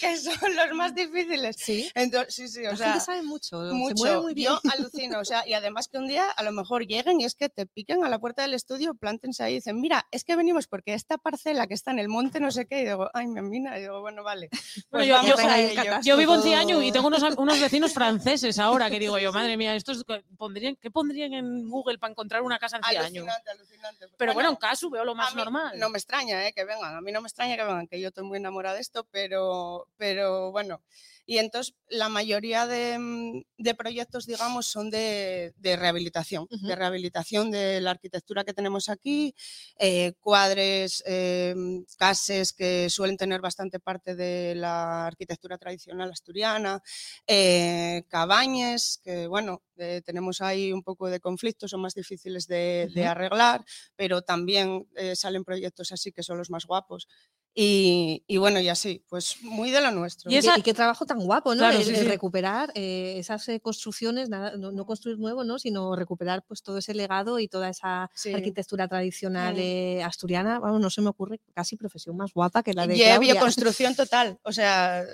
que son los más difíciles. Sí. Entonces, sí, sí, o La sea, gente sabe mucho. Se mucho. mueve muy bien. Yo alucino, o sea, y además que un día a lo mejor lleguen y es que te piquen a la puerta del estudio, plántense ahí y dicen, mira, es que venimos porque esta parcela que está en el monte no sé qué, y digo, ay, mi mina, y digo, bueno, vale. Bueno, pues yo- vamos yo- a ahí ello". catástrofe. Yo vivo en Ciaño y tengo unos, unos vecinos franceses ahora que digo yo, madre mía, estos pondrían, ¿qué pondrían en Google para encontrar una casa en Ciaño? Alucinante, alucinante. Pero bueno, en caso veo lo más normal. No me extraña eh, que vengan, a mí no me extraña que vengan, que yo estoy muy enamorada de esto, pero, pero bueno. Y entonces la mayoría de, mm, de proyectos, digamos, son de, de rehabilitación, de rehabilitación de la arquitectura que tenemos aquí, eh, cuadres, eh, cases que suelen tener bastante parte de la arquitectura tradicional asturiana, eh, cabañas, que bueno, eh, tenemos ahí un poco de conflicto, son más difíciles de, arreglar, pero también eh, salen proyectos así que son los más guapos. Y, y bueno, y así, pues muy de lo nuestro. Y esa- qué, y qué trabajo tan guapo, ¿no? Claro, el, sí, el sí. recuperar eh, esas eh, construcciones, nada, no, no construir nuevo, ¿no? Sino recuperar pues todo ese legado y toda esa Sí. arquitectura tradicional eh, asturiana. Vamos, no se me ocurre casi profesión más guapa que la de Y bioconstrucción total, o sea...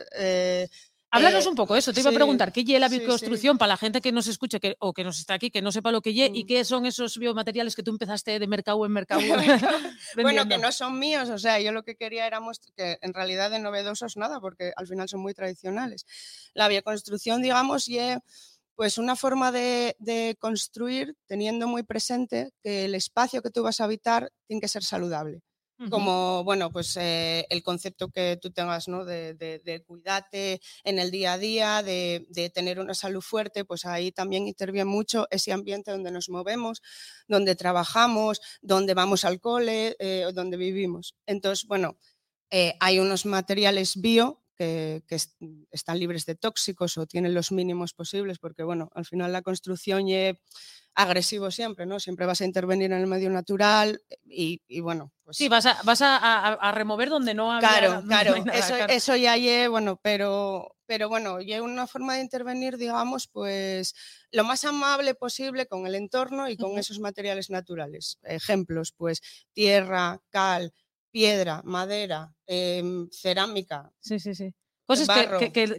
Háblanos eh, un poco eso, te iba a preguntar, ¿qué lleva la sí, sí. bioconstrucción para la gente que nos escuche que, o que nos está aquí, que no sepa lo que lle y Mm. qué son esos biomateriales que tú empezaste de mercado en mercado? Bueno, que no son míos, o sea, yo lo que quería era mostrar que en realidad de novedosos nada, porque al final son muy tradicionales. La bioconstrucción, digamos, y pues una forma de, de construir teniendo muy presente que el espacio que tú vas a habitar tiene que ser saludable. Como, bueno, pues eh, el concepto que tú tengas, ¿no? De, de, cuidarte en el día a día, de, tener una salud fuerte, pues ahí también interviene mucho ese ambiente donde nos movemos, donde trabajamos, donde vamos al cole, eh, donde vivimos. Entonces, bueno, eh, hay unos materiales bio que, que est- están libres de tóxicos o tienen los mínimos posibles, porque bueno, al final la construcción es agresivo siempre, ¿no? Siempre vas a intervenir en el medio natural y, y bueno, pues Sí, vas a, vas a, a- a remover donde no había Claro, no claro, nada, eso, claro. eso ya es, bueno, pero, pero bueno, y hay una forma de intervenir, digamos, pues lo más amable posible con el entorno y con esos materiales naturales. Ejemplos, pues tierra, cal, piedra, madera, em, cerámica. Sí, sí, sí. Cosas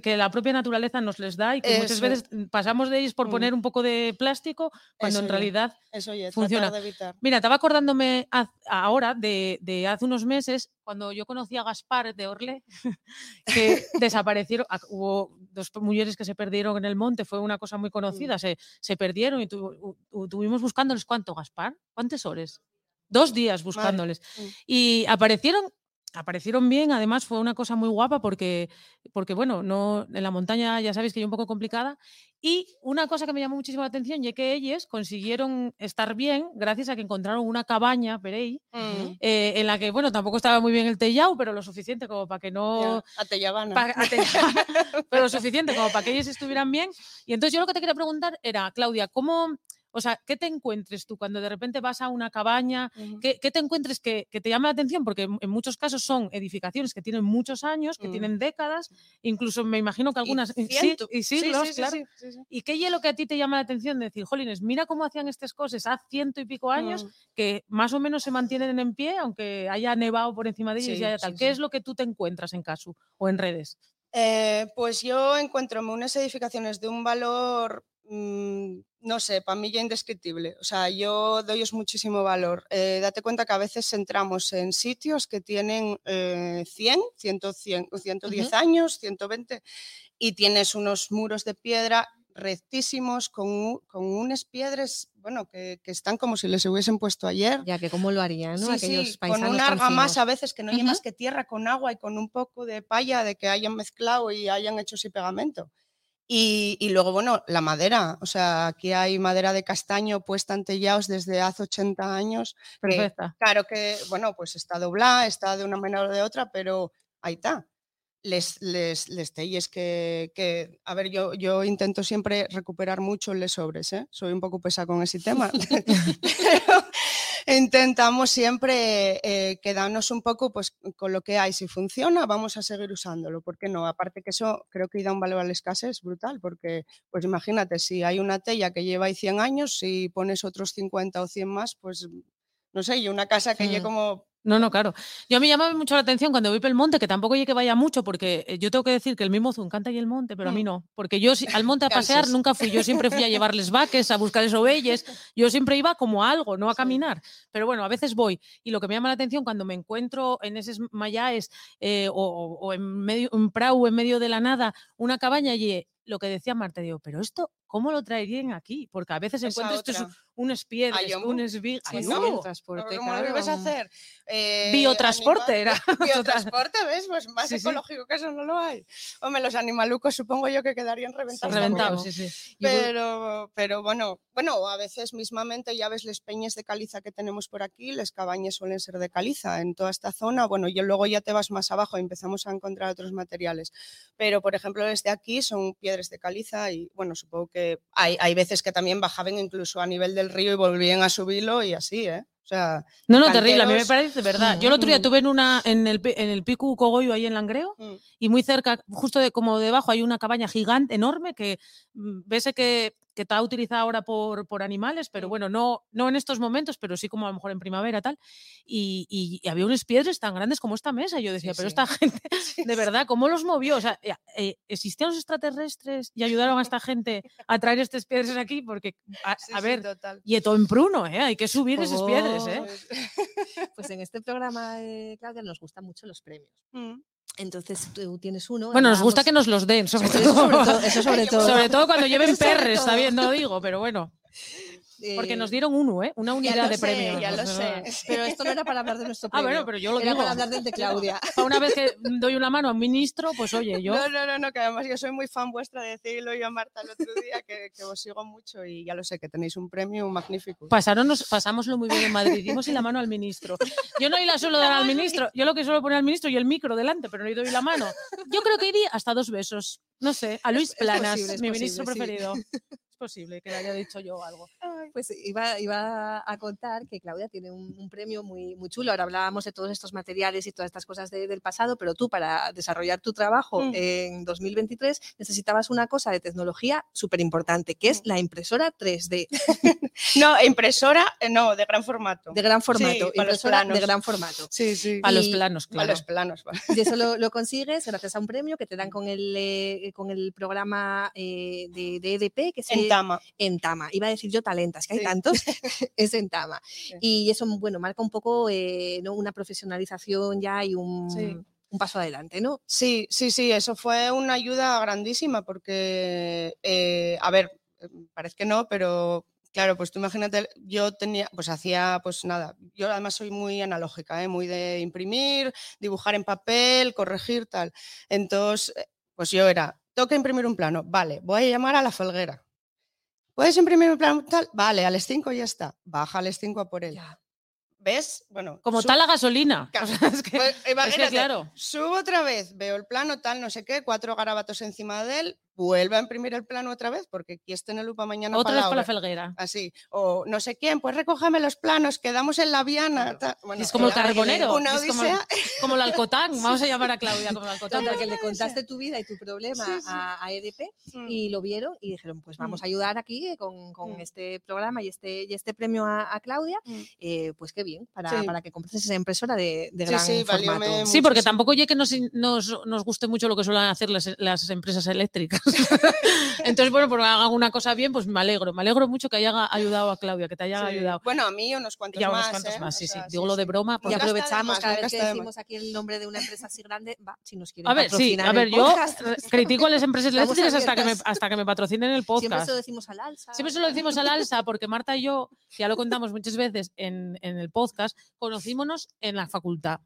que, la propia naturaleza nos les da y que muchas veces pasamos de ellos por Mm. poner un poco de plástico cuando Eso en ya. realidad Eso ya, Funciona. de evitar. Mira, estaba acordándome haz- ahora de, de hace unos meses, cuando yo conocí a Gaspar de Orlé, que desaparecieron, hubo dos mujeres que se perdieron en el monte, fue una cosa muy conocida, se, se perdieron y tu- u- tuvimos buscándoles, ¿cuánto, Gaspar? ¿Cuántas horas? Dos días buscándoles. Mm. Y aparecieron, aparecieron bien, además fue una cosa muy guapa porque, porque bueno, no, en la montaña ya sabéis que es un poco complicada. Y una cosa que me llamó muchísimo la atención, y que ellos consiguieron estar bien gracias a que encontraron una cabaña, veréis, Mm, eh, en la que, bueno, tampoco estaba muy bien el tellado, pero lo suficiente como para que no... ya, Atellabana. pa- ate- pero lo suficiente como para que ellos estuvieran bien. Y entonces yo lo que te quería preguntar era, Claudia, ¿cómo, o sea, qué te encuentres tú cuando de repente vas a una cabaña? ¿Qué, qué te encuentres que, que te llame la atención? Porque en- muchos casos son edificaciones que tienen muchos años, que Mm. tienen décadas, incluso me imagino que Y algunas y sí, sí, siglos, sí, claro. sí, sí. ¿Y qué es lo que a ti te llama la atención de decir, jolines, mira cómo hacían estas cosas hace ciento y pico años, Mm. que más o menos se mantienen en pie, aunque haya nevado por encima de ellos y haya tal? ¿Qué es lo que tú te encuentras en caso o en redes? Eh, pues yo encuentro unas edificaciones de un valor, mm, no sé, para mí ya indescriptible. O sea, yo doy muchísimo valor. Eh, date cuenta que a veces entramos en sitios que tienen eh, 100, 100, 100 o 110 años, 120, y tienes unos muros de piedra rectísimos con, con unas piedras, bueno, que, que están como si les hubiesen puesto ayer. Ya que cómo lo harían, ¿no? Sí, Aquellos sí, con paisanos una argamasa finos. a veces que no hay más que tierra con agua y con un poco de palla de que hayan mezclado y hayan hecho ese pegamento. Y, y luego, bueno, la madera. O sea, aquí hay madera de castaño puesta en tellados desde hace 80 años. que, Perfecta. claro que, bueno, pues está doblada, está de una manera o de otra, pero ahí está. Les, les, les telles que, que, a ver, yo, yo intento siempre recuperar mucho les sobres, ¿eh? soy un poco pesa con ese tema, pero intentamos siempre eh, quedarnos un poco pues, con lo que hay. Si funciona, vamos a seguir usándolo, ¿por qué no? Aparte que eso creo que da un valor a la escasez brutal, porque pues imagínate, si hay una tella que lleva ahí 100 años, si pones otros 50 o 100 más, pues no sé, y una casa que lleve Mm. como No, no, claro. Yo a mí llama mucho la atención cuando voy por el monte, que tampoco oye que vaya mucho, porque eh, yo tengo que decir que el mismo encanta y el monte, pero a mí Mm. no. Porque yo al monte a pasear nunca fui. Yo siempre fui a llevarles vaques, a buscarles ovelles. Yo siempre iba como a algo, no a caminar. Pero bueno, a veces voy. Y lo que me llama la atención cuando me encuentro en esos mayaes eh, o, en medio, un prau, en medio de la nada, una cabaña y eh, lo que decía Marta, digo, pero esto, ¿cómo lo traerían aquí? Porque a veces esa encuentro estos unas piedras, unas vigas. Sí, Ay, no, transporte, ¿Cómo lo ibas a claro. hacer? Eh, Biotransporte era. Biotransporte, ¿ves? Pues más Sí, sí. ecológico que eso no lo hay. Hombre, los animalucos supongo yo que quedarían reventados. Reventados, sí, sí. Pero, pero bueno, bueno, a veces mismamente ya ves las peñas de caliza que tenemos por aquí, las cabañas suelen ser de caliza en toda esta zona. Bueno, y luego ya te vas más abajo y empezamos a encontrar otros materiales. Pero, por ejemplo, desde aquí son piedras de caliza y, bueno, supongo que hay, hay veces que también bajaban incluso a nivel del río y volvían a subirlo y así, ¿eh? O sea, No, no, terrible. A mí me canteros. parece verdad. Yo el otro día Mm. tuve en una en el en el Picu Cogollo ahí en Langreo mm, y muy cerca, justo de, como debajo hay una cabaña gigante enorme que mm, ves que que está utilizada ahora por, por animales, pero bueno, no, no en estos momentos, pero sí como a lo mejor en primavera tal. Y, y- y había unas piedras tan grandes como esta mesa. Yo decía, Sí, pero sí. esta gente, de verdad, ¿cómo los movió? O sea, eh, eh, ¿existían los extraterrestres y ayudaron a esta gente a traer estas piedras aquí? Porque, a, sí, a sí, ver, y esto en Pruno, ¿eh? Hay que subir esas piedras, ¿eh? Pues, Pues en este programa, eh, Claudia, nos gustan mucho los premios. mm. Entonces tú tienes uno. Bueno, nos gusta que nos los den, sobre Eso sobre todo. todo. Eso sobre todo. Sobre todo cuando lleven perres, está bien, no digo, pero bueno. Porque nos Eh, dieron uno, ¿eh? Una Ya unidad lo de sé, premios. ya lo sé. Pero esto no era para hablar de nuestro Ah, premio. bueno, pero yo lo era digo. para hablar del de. Claudia. Una vez que doy una mano a un ministro, pues oye, yo. No, no, no, no, que además yo soy muy fan vuestra de decirlo yo a Marta el otro día, que, que os sigo mucho y ya lo sé, que tenéis un premio magnífico. Pasaronos, pasámoslo muy bien en Madrid, dimos y la mano al ministro. Yo no la suelo dar al ministro, yo lo que suelo poner al ministro y el micro delante, pero no doy la mano. Yo creo que iría hasta dos besos, no sé, a Luis es Planas, posible, es mi ministro posible, sí. preferido. Posible que le haya dicho yo algo. Pues iba, iba a contar que Claudia tiene un, un premio muy, muy chulo. Ahora hablábamos de todos estos materiales y todas estas cosas de- del pasado, pero tú para desarrollar tu trabajo Mm. en 2023 necesitabas una cosa de tecnología súper importante, que es Mm. la impresora 3D No, impresora, eh, no, de gran formato. de gran formato. para los impresora de planos. gran formato. Sí, sí. A los planos, A claro. los planos. va. Y eso lo, lo consigues gracias a un premio que te dan con el, eh, con el programa eh, de, de EDP, que eh, Tama. en Tama. Iba a decir yo talentas, que hay Sí. tantos, es en Tama. Y eso, bueno, marca un poco eh, ¿no? una profesionalización ya y un, Sí. un paso adelante, ¿no? Sí, sí, sí, eso fue una ayuda grandísima porque, eh, a ver, parece que no, pero claro, pues tú imagínate, yo tenía, pues hacía, pues nada, yo además soy muy analógica, ¿eh? muy de imprimir, dibujar en papel, corregir, tal. Entonces, pues yo era, tengo que imprimir un plano, vale, voy a llamar a la felguera. ¿Puedes imprimir un plano tal? Vale, a las 5 ya está. Baja a las 5 a por él. ¿Ves? Bueno, Como tal la gasolina. Claro, O sea, es que, pues, es que imagínate, claro. Subo otra vez, veo el plano, tal, no sé qué, cuatro garabatos encima de él, vuelve a imprimir el plano otra vez, porque aquí está en el lupa mañana Otra para vez la con la felguera. Así, o no sé quién, pues recógeme los planos, quedamos en la Viana. Bueno, es como el carbonero. Una es como, como el alcotán. Vamos a llamar a Claudia como el alcotán. Le contaste tu vida y tu problema Sí, sí. A, a EDP Mm. y lo vieron y dijeron, pues vamos Mm. a ayudar aquí eh, con, con Mm. este programa y este, y este premio a, a Claudia, Mm. eh, pues qué bien, para, Sí. para que compres esa impresora de, de Sí, gran formato. Sí, porque tampoco oye que nos, nos, nos guste mucho lo que suelen hacer las, las empresas eléctricas. Entonces, bueno, pues hagan una cosa bien, pues me alegro. Me alegro mucho que haya ayudado a Claudia, que te haya Sí. ayudado. Bueno, a mí unos cuantos Y a más. unos cuantos ¿eh? más, O sí, sí. Digo lo de broma. Y está de aprovechamos cada vez que decimos aquí el nombre de una empresa así grande, va, si nos quieren A ver, sí, a ver, yo podcast, eh, critico a las empresas eléctricas hasta que, me, hasta que me patrocinen el Siempre podcast. se lo decimos al alza. Siempre se lo decimos al alza porque Marta y yo, ya lo contamos muchas veces en, en el podcast, conocímonos en la facultad.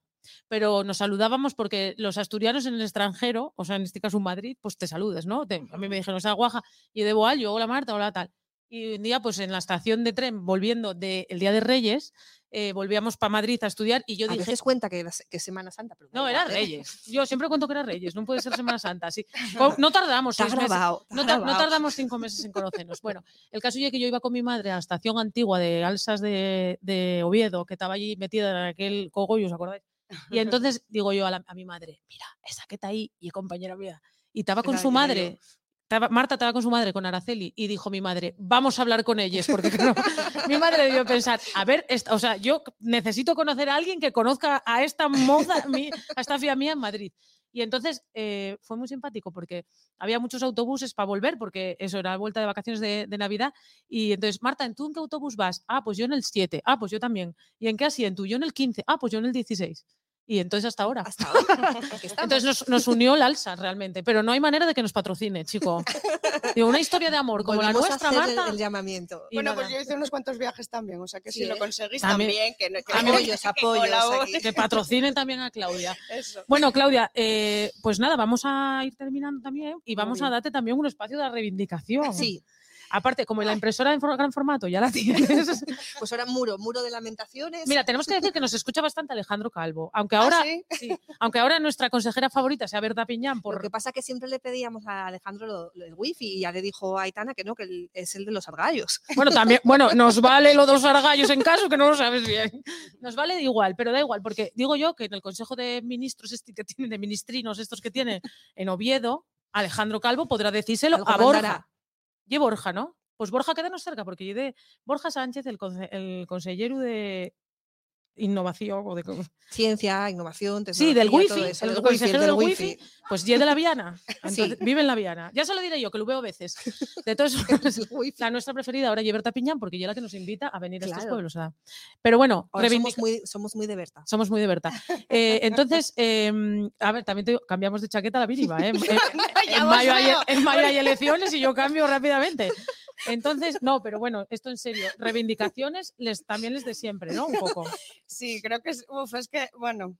Pero nos saludábamos porque los asturianos en el extranjero, o sea, en este caso en Madrid, pues te saludes, ¿no? Te- a mí me dijeron, esa guaja, y yo de Boal, yo, hola Marta, hola tal. Y un día, pues en la estación de tren, volviendo del Día de Reyes, eh, volvíamos para Madrid a estudiar y yo a dije, veces cuenta que, era- que Semana Santa, pero no, era. Reyes. Yo siempre cuento que era Reyes, no puede ser Semana Santa. Sí. No tardamos seis meses. grabado, No, ta- no grabado. tardamos cinco meses en conocernos. Bueno, el caso es que yo iba con mi madre a la estación antigua de Alsas de, de Oviedo, que estaba allí metida en aquel cogollo, ¿os acordáis? Y entonces digo yo a, la- a mi madre, mira, esa que está ahí y compañera mía. Y estaba con su madre. estaba- Marta estaba con su madre, con Araceli, y dijo mi madre, vamos a hablar con ellos, porque claro, mi madre debió pensar, a ver, esta- o sea, yo necesito conocer a alguien que conozca a esta moza, a esta fía mía en Madrid. Y entonces eh, fue muy simpático porque había muchos autobuses para volver, porque eso era vuelta de vacaciones de, de Navidad. Y entonces, Marta, ¿en tú en qué autobús vas? Ah, pues yo en el 7. Ah, pues yo también. ¿Y en qué asiento? Yo en el 15. Ah, pues yo en el 16. Y entonces hasta ahora. Hasta ahora. Entonces nos, nos unió el alza realmente, pero no hay manera de que nos patrocine, chico. Digo, una historia de amor como la Volvemos a nuestra, hacer el- Marta. el, llamamiento. y Bueno, nada. pues yo hice unos cuantos viajes también, o sea que Sí, si lo conseguís También- también, que, no- que también- que Apoyos, apoyos aquí. que patrocinen también a Claudia. Eso. Bueno, Claudia, eh, pues nada, vamos a ir terminando también y vamos a darte también un espacio de reivindicación. Sí, Aparte, como la impresora en gran formato ya la tienes. pues ahora muro, muro de lamentaciones. Mira, tenemos que decir que nos escucha bastante Alejandro Calvo, aunque Ah, ahora, ¿sí? sí, aunque ahora nuestra consejera favorita sea Berta Piñán Lo por que pasa es que siempre le pedíamos a Alejandro lo, lo del wifi y ya le dijo a Aitana que no, que el- es el de los argallos. Bueno, también, bueno, nos vale lo de los argallos en caso que no lo sabes bien. Nos vale igual, pero da igual, porque digo yo que en el Consejo de Ministros este que tienen, de ministrinos estos que tienen en Oviedo, Alejandro Calvo podrá decírselo a Borja. mandará. Y Borja, ¿no? Pues Borja, quédanos cerca, porque de Borja Sánchez, el, conce- el de innovación o de Ciencia, innovación, Sí, del tecnología, todo wifi, eso, el del consejero del del wifi. pues y de la Viana. Entonces, Sí. Vive en la Viana. Ya se lo diré yo, que lo veo a veces. De todos la nuestra preferida ahora es Berta Piñán, porque ella es la que nos invita a venir a estos pueblos. ¿verdad? Pero bueno, somos muy, somos muy de Berta. somos muy de Berta. Eh, entonces, em, a ver, también te- cambiamos de chaqueta a la mínima. ¿eh? En- en- Ya en, os mayo hay, veo. en mayo hay elecciones y yo cambio rápidamente. Entonces, no, pero bueno, esto en serio. Reivindicaciones les, también les de siempre, ¿no? Un poco. Sí, creo que es, uf, es que, bueno,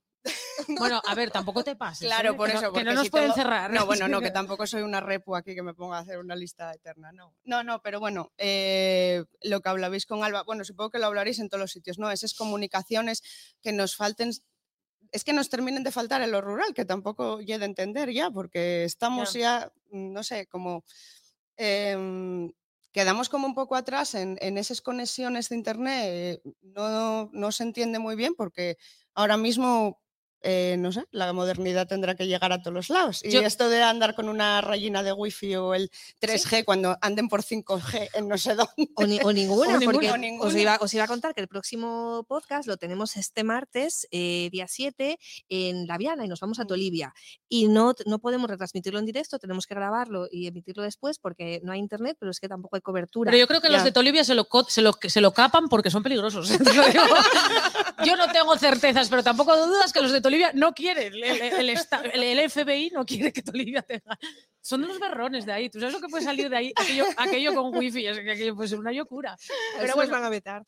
Bueno, a ver, tampoco te pases. claro, ¿eh? por Que eso. que porque no nos si pueden cerrar. No, bueno, no, que tampoco soy una repu aquí que me ponga a hacer una lista eterna, no. No, no, pero bueno, eh, lo que hablabais con Alba, bueno, supongo que lo hablaréis en todos los sitios, ¿no? Esas comunicaciones que nos falten, es que nos terminen de faltar en lo rural, que tampoco he de entender ya, porque estamos ya, mm, no sé, como... em, quedamos como un poco atrás en, esas conexiones de Internet. eh, no se entiende muy bien porque ahora mismo, eh, no sé, la modernidad tendrá que llegar a todos los lados. Y Yo- esto de andar con una rayina de wifi o el 3G cuando anden por 5G en no sé dónde. O, ni- o ninguna, O ninguna, porque o Os, iba, os iba a contar que el próximo podcast lo tenemos este martes, eh, día 7, en La Viana y nos vamos a Mm. Tolivia. Y no, no podemos retransmitirlo en directo, tenemos que grabarlo y emitirlo después porque no hay internet, pero es que tampoco hay cobertura. Pero yo creo que los de Tolivia se lo, se, lo, se lo capan porque son peligrosos. Te lo digo. Yo no tengo certezas, pero tampoco dudas que los de Tolivia no quieren. El, el- el esta- el- el FBI no quiere que Tolivia tenga. Son los berrones de ahí. ¿Tú sabes lo que puede salir de ahí? Aquello, aquello con wifi, es que aquello puede ser una locura. pero bueno. van a vetar.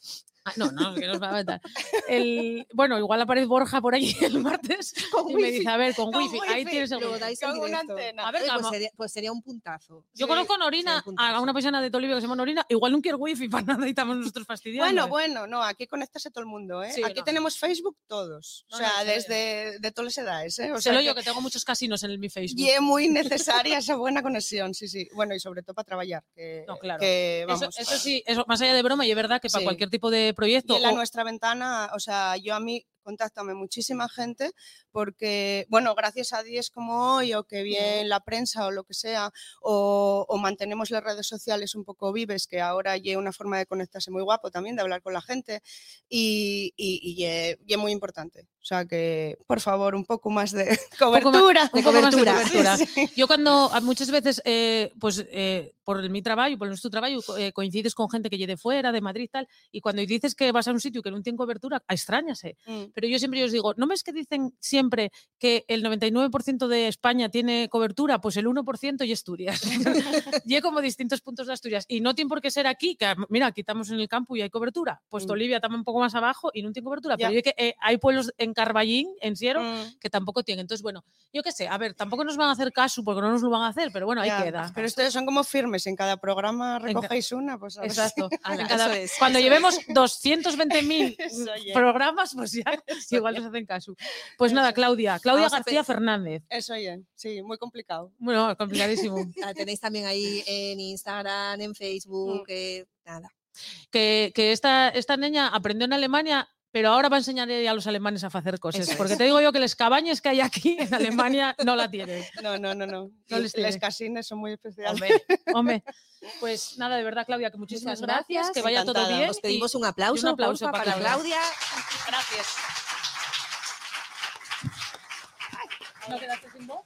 Ah, no, no, que nos va a meter. El, bueno, igual aparece Borja por allí el martes Con y me dice, a ver, con, con wifi, ahí tienes el Lo wifi. dais en Con una directo. antena. A ver, Oye, pues, sería, pues sería un puntazo. Yo Sí, conozco Norina, un a una paisana de Tolivia que se llama Norina, igual no quiere wifi para nada y estamos nosotros fastidiando. Bueno, ¿eh? bueno, no, aquí conéctase todo el mundo, ¿eh? Sí, aquí no. tenemos Facebook todos, No, o sea, desde de todas las edades, ¿eh? O sea, lo yo que tengo muchos casinos en el- mi Facebook. Y es muy necesaria esa buena conexión, sí, sí. Bueno, y sobre todo para trabajar. Que, No, claro. que, Eso, sí, eso, más allá de broma, y es verdad que para Sí. cualquier tipo de Y proyecto. en la o- nuestra ventana, o sea, yo a mí contáctame muchísima gente porque, bueno, gracias a días como hoy o que bien la prensa o lo que sea, o, o mantenemos las redes sociales un poco vives, que ahora hay una forma de conectarse muy guapo también, de hablar con la gente, y, y, y ye- ye muy importante. O sea que, por favor, un poco más de cobertura. un poco más de Sí, cobertura. sí. Yo cuando muchas veces, eh, pues eh, por mi trabajo, por nuestro trabajo, eh, coincides con gente que llegue de fuera, de Madrid tal, y cuando dices que vas a un sitio que no tiene cobertura, extrañase. Mm. Pero yo siempre os digo, ¿no ves que dicen siempre que el 99% de España tiene cobertura? Pues el 1% y Asturias. y hay como distintos puntos de Asturias. Y no tiene por qué ser aquí, que mira, aquí estamos en el campo y hay cobertura. Pues Mm. Tolivia está un poco más abajo y no tiene cobertura. Pero yo que eh, hay pueblos en Carballín, en Siero, Mm. que tampoco tienen. Entonces, bueno, yo qué sé, a ver, tampoco nos van a hacer caso porque no nos lo van a hacer, pero bueno, ahí queda. Pero ustedes son como firmes, en cada programa ca- recogéis una, pues a si- Exacto. Ala, En cada- es, cuando llevemos 220.000 Eso ya. programas, pues ya igual nos hacen caso. Pues nada, Claudia, Claudia García Fernández. Eso oye, sí, muy complicado. Bueno, complicadísimo. La tenéis también ahí en Instagram, en Facebook, eh, nada. que, que esta, esta niña aprendió en Alemania, pero ahora va a enseñar a los alemanes a hacer cosas. Eso es. Porque te digo yo que las cabañas que hay aquí en Alemania no la tienen. No, no, no, no. No les las casines son muy especiales. Hombre, hombre. Pues nada, de verdad, Claudia, que muchísimas Muchas gracias, gracias, que vaya todo encantada. bien. Os y- pedimos un aplauso, aplauso porfa, para para Claudia. Claudia. Gracias. ¿No quedaste sin voz?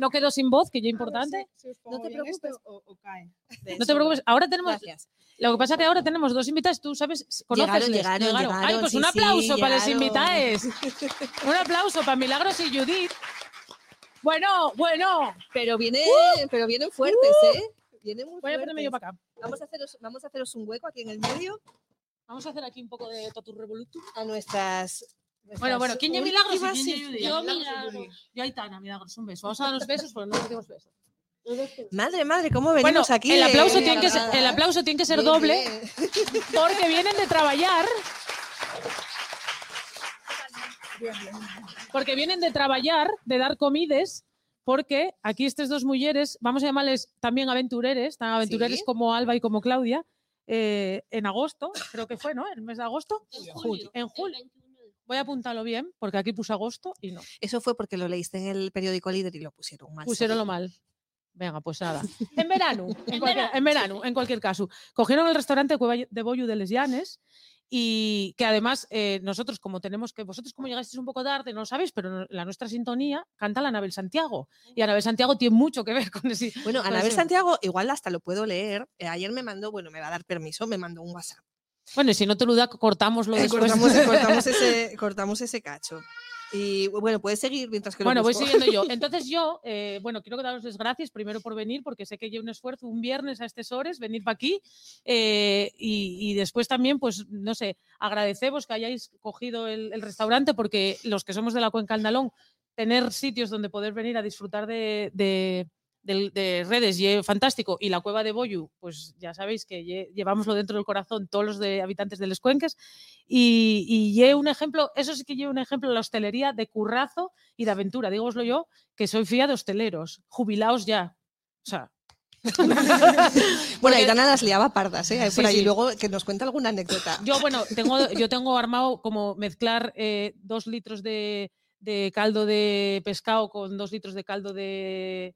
No quedó sin voz, que ya es importante. No te preocupes. o, cae. No te preocupes. Ahora tenemos. Gracias. Lo que pasa es que ahora tenemos dos invitadas. Tú sabes, conoces. Llegaron, llegaron, Ay, llegaron, pues sí, un sí, aplauso para las llegaron. invitadas. un aplauso para Milagros y Judith. Bueno, bueno. Pero, viene, pero vienen fuertes, ¿eh? Vienen muy Voy a ponerme yo fuertes. para acá. Vamos a, haceros, vamos a haceros un hueco aquí en el medio Vamos a hacer aquí un poco de Totu Revolutum. a nuestras. Bueno, bueno, ¿quién es Milagros y quién? Yo, Milagros. Yo, Aitana, Milagros, un beso. Vamos a darnos besos porque no nos dimos besos. Madre, madre, ¿cómo Bueno, venimos aquí? el aplauso, tiene que ser, cargada, el aplauso tiene que ser Bien, doble bien. porque vienen de trabajar. Porque vienen de trabajar, de dar comides, porque aquí estas dos mujeres, vamos a llamarles también aventureres, tan aventureres Sí. como Alba y como Claudia, eh, en agosto, creo que fue, ¿no? El mes de agosto. Julio. En julio. Voy a apuntarlo bien, porque aquí puse agosto y no. Eso fue porque lo leíste en el periódico Líder y lo pusieron mal. Pusieronlo mal. Venga, pues nada. En verano, en, cualquier, en verano, en cualquier caso. Cogieron el restaurante Cueva de Bollo de Les Llanes y que además eh, nosotros como tenemos que, vosotros como llegasteis un poco tarde, no lo sabéis, pero la nuestra sintonía canta la Anabel Santiago. Y Anabel Santiago tiene mucho que ver con ese... Bueno, Anabel Santiago, igual hasta lo puedo leer. eh, ayer me mandó, bueno, me va a dar permiso, me mandó un WhatsApp. Bueno, y si no te lo da, cortamos lo Eh, después. cortamos, cortamos ese, cortamos ese cacho. Y bueno, puedes seguir mientras que lo Bueno, voy siguiendo yo. Entonces yo, eh, bueno, quiero daros las gracias primero por venir, porque sé que lleva un esfuerzo un viernes a estas horas, venir para aquí. eh, y, y después también, pues, no sé, agradecemos que hayáis cogido el, el restaurante, porque los que somos de la Cuenca Andalón, tener sitios donde poder venir a disfrutar de, de- de redes y es fantástico. Y la cueva de Boyu, pues ya sabéis que lle- llevámoslo dentro del corazón todos los de habitantes de Les Cuenques. Y, y lle un ejemplo, eso sí que lleva un ejemplo, la hostelería de currazo y de aventura. Dígoslo yo, que soy fía de hosteleros, jubilaos ya. O sea, Bueno, Aitana las liaba pardas, ¿eh? Por Sí, ahí sí. luego que nos cuente alguna anécdota. Yo, bueno, tengo, yo tengo armado como mezclar eh, dos litros de, de caldo de pescado con dos litros de caldo de,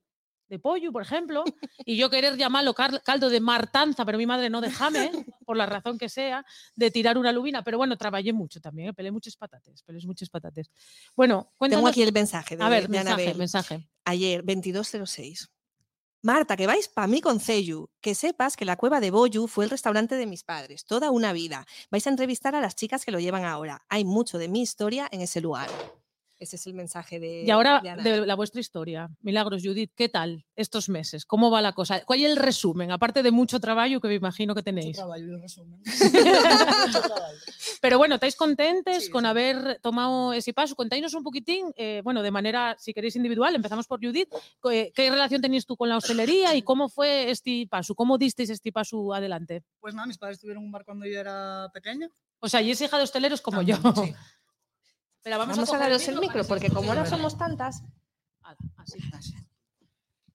de pollo, por ejemplo, y yo querer llamarlo caldo de martanza, pero mi madre no déjame, por la razón que sea, de tirar una lubina. Pero bueno, trabajé mucho también, ¿eh? pelé muchos patates, pelé muchos patates. Bueno, Tengo cuéntanos. aquí el mensaje de, a ver, de mensaje, Anabel. mensaje. Ayer, 2206. Marta, que vais para mí con Ceyu. Que sepas que la cueva de Boyu fue el restaurante de mis padres, toda una vida. Vais a entrevistar a las chicas que lo llevan ahora. Hay mucho de mi historia en ese lugar. Ese es el mensaje de. Y ahora de Ana. de la vuestra historia. Milagros, Judith, ¿qué tal estos meses? ¿Cómo va la cosa? ¿Cuál es el resumen? Aparte de mucho trabajo que me imagino que tenéis. Mucho traballo, en resumen. Pero bueno, ¿estáis contentes Sí, con sí. haber tomado ese paso? Contáis un poquitín, eh, bueno, de manera, si queréis, individual. Empezamos por Judith. Eh, ¿Qué relación tenías tú con la hostelería y cómo fue este paso? ¿Cómo disteis este paso adelante? Pues nada, mis padres tuvieron un bar cuando yo era pequeña. O sea, y es hija de hosteleros como yo. También, sí. Pero Vamos, coger a daros el micro, que porque como ahora somos tantas. Así.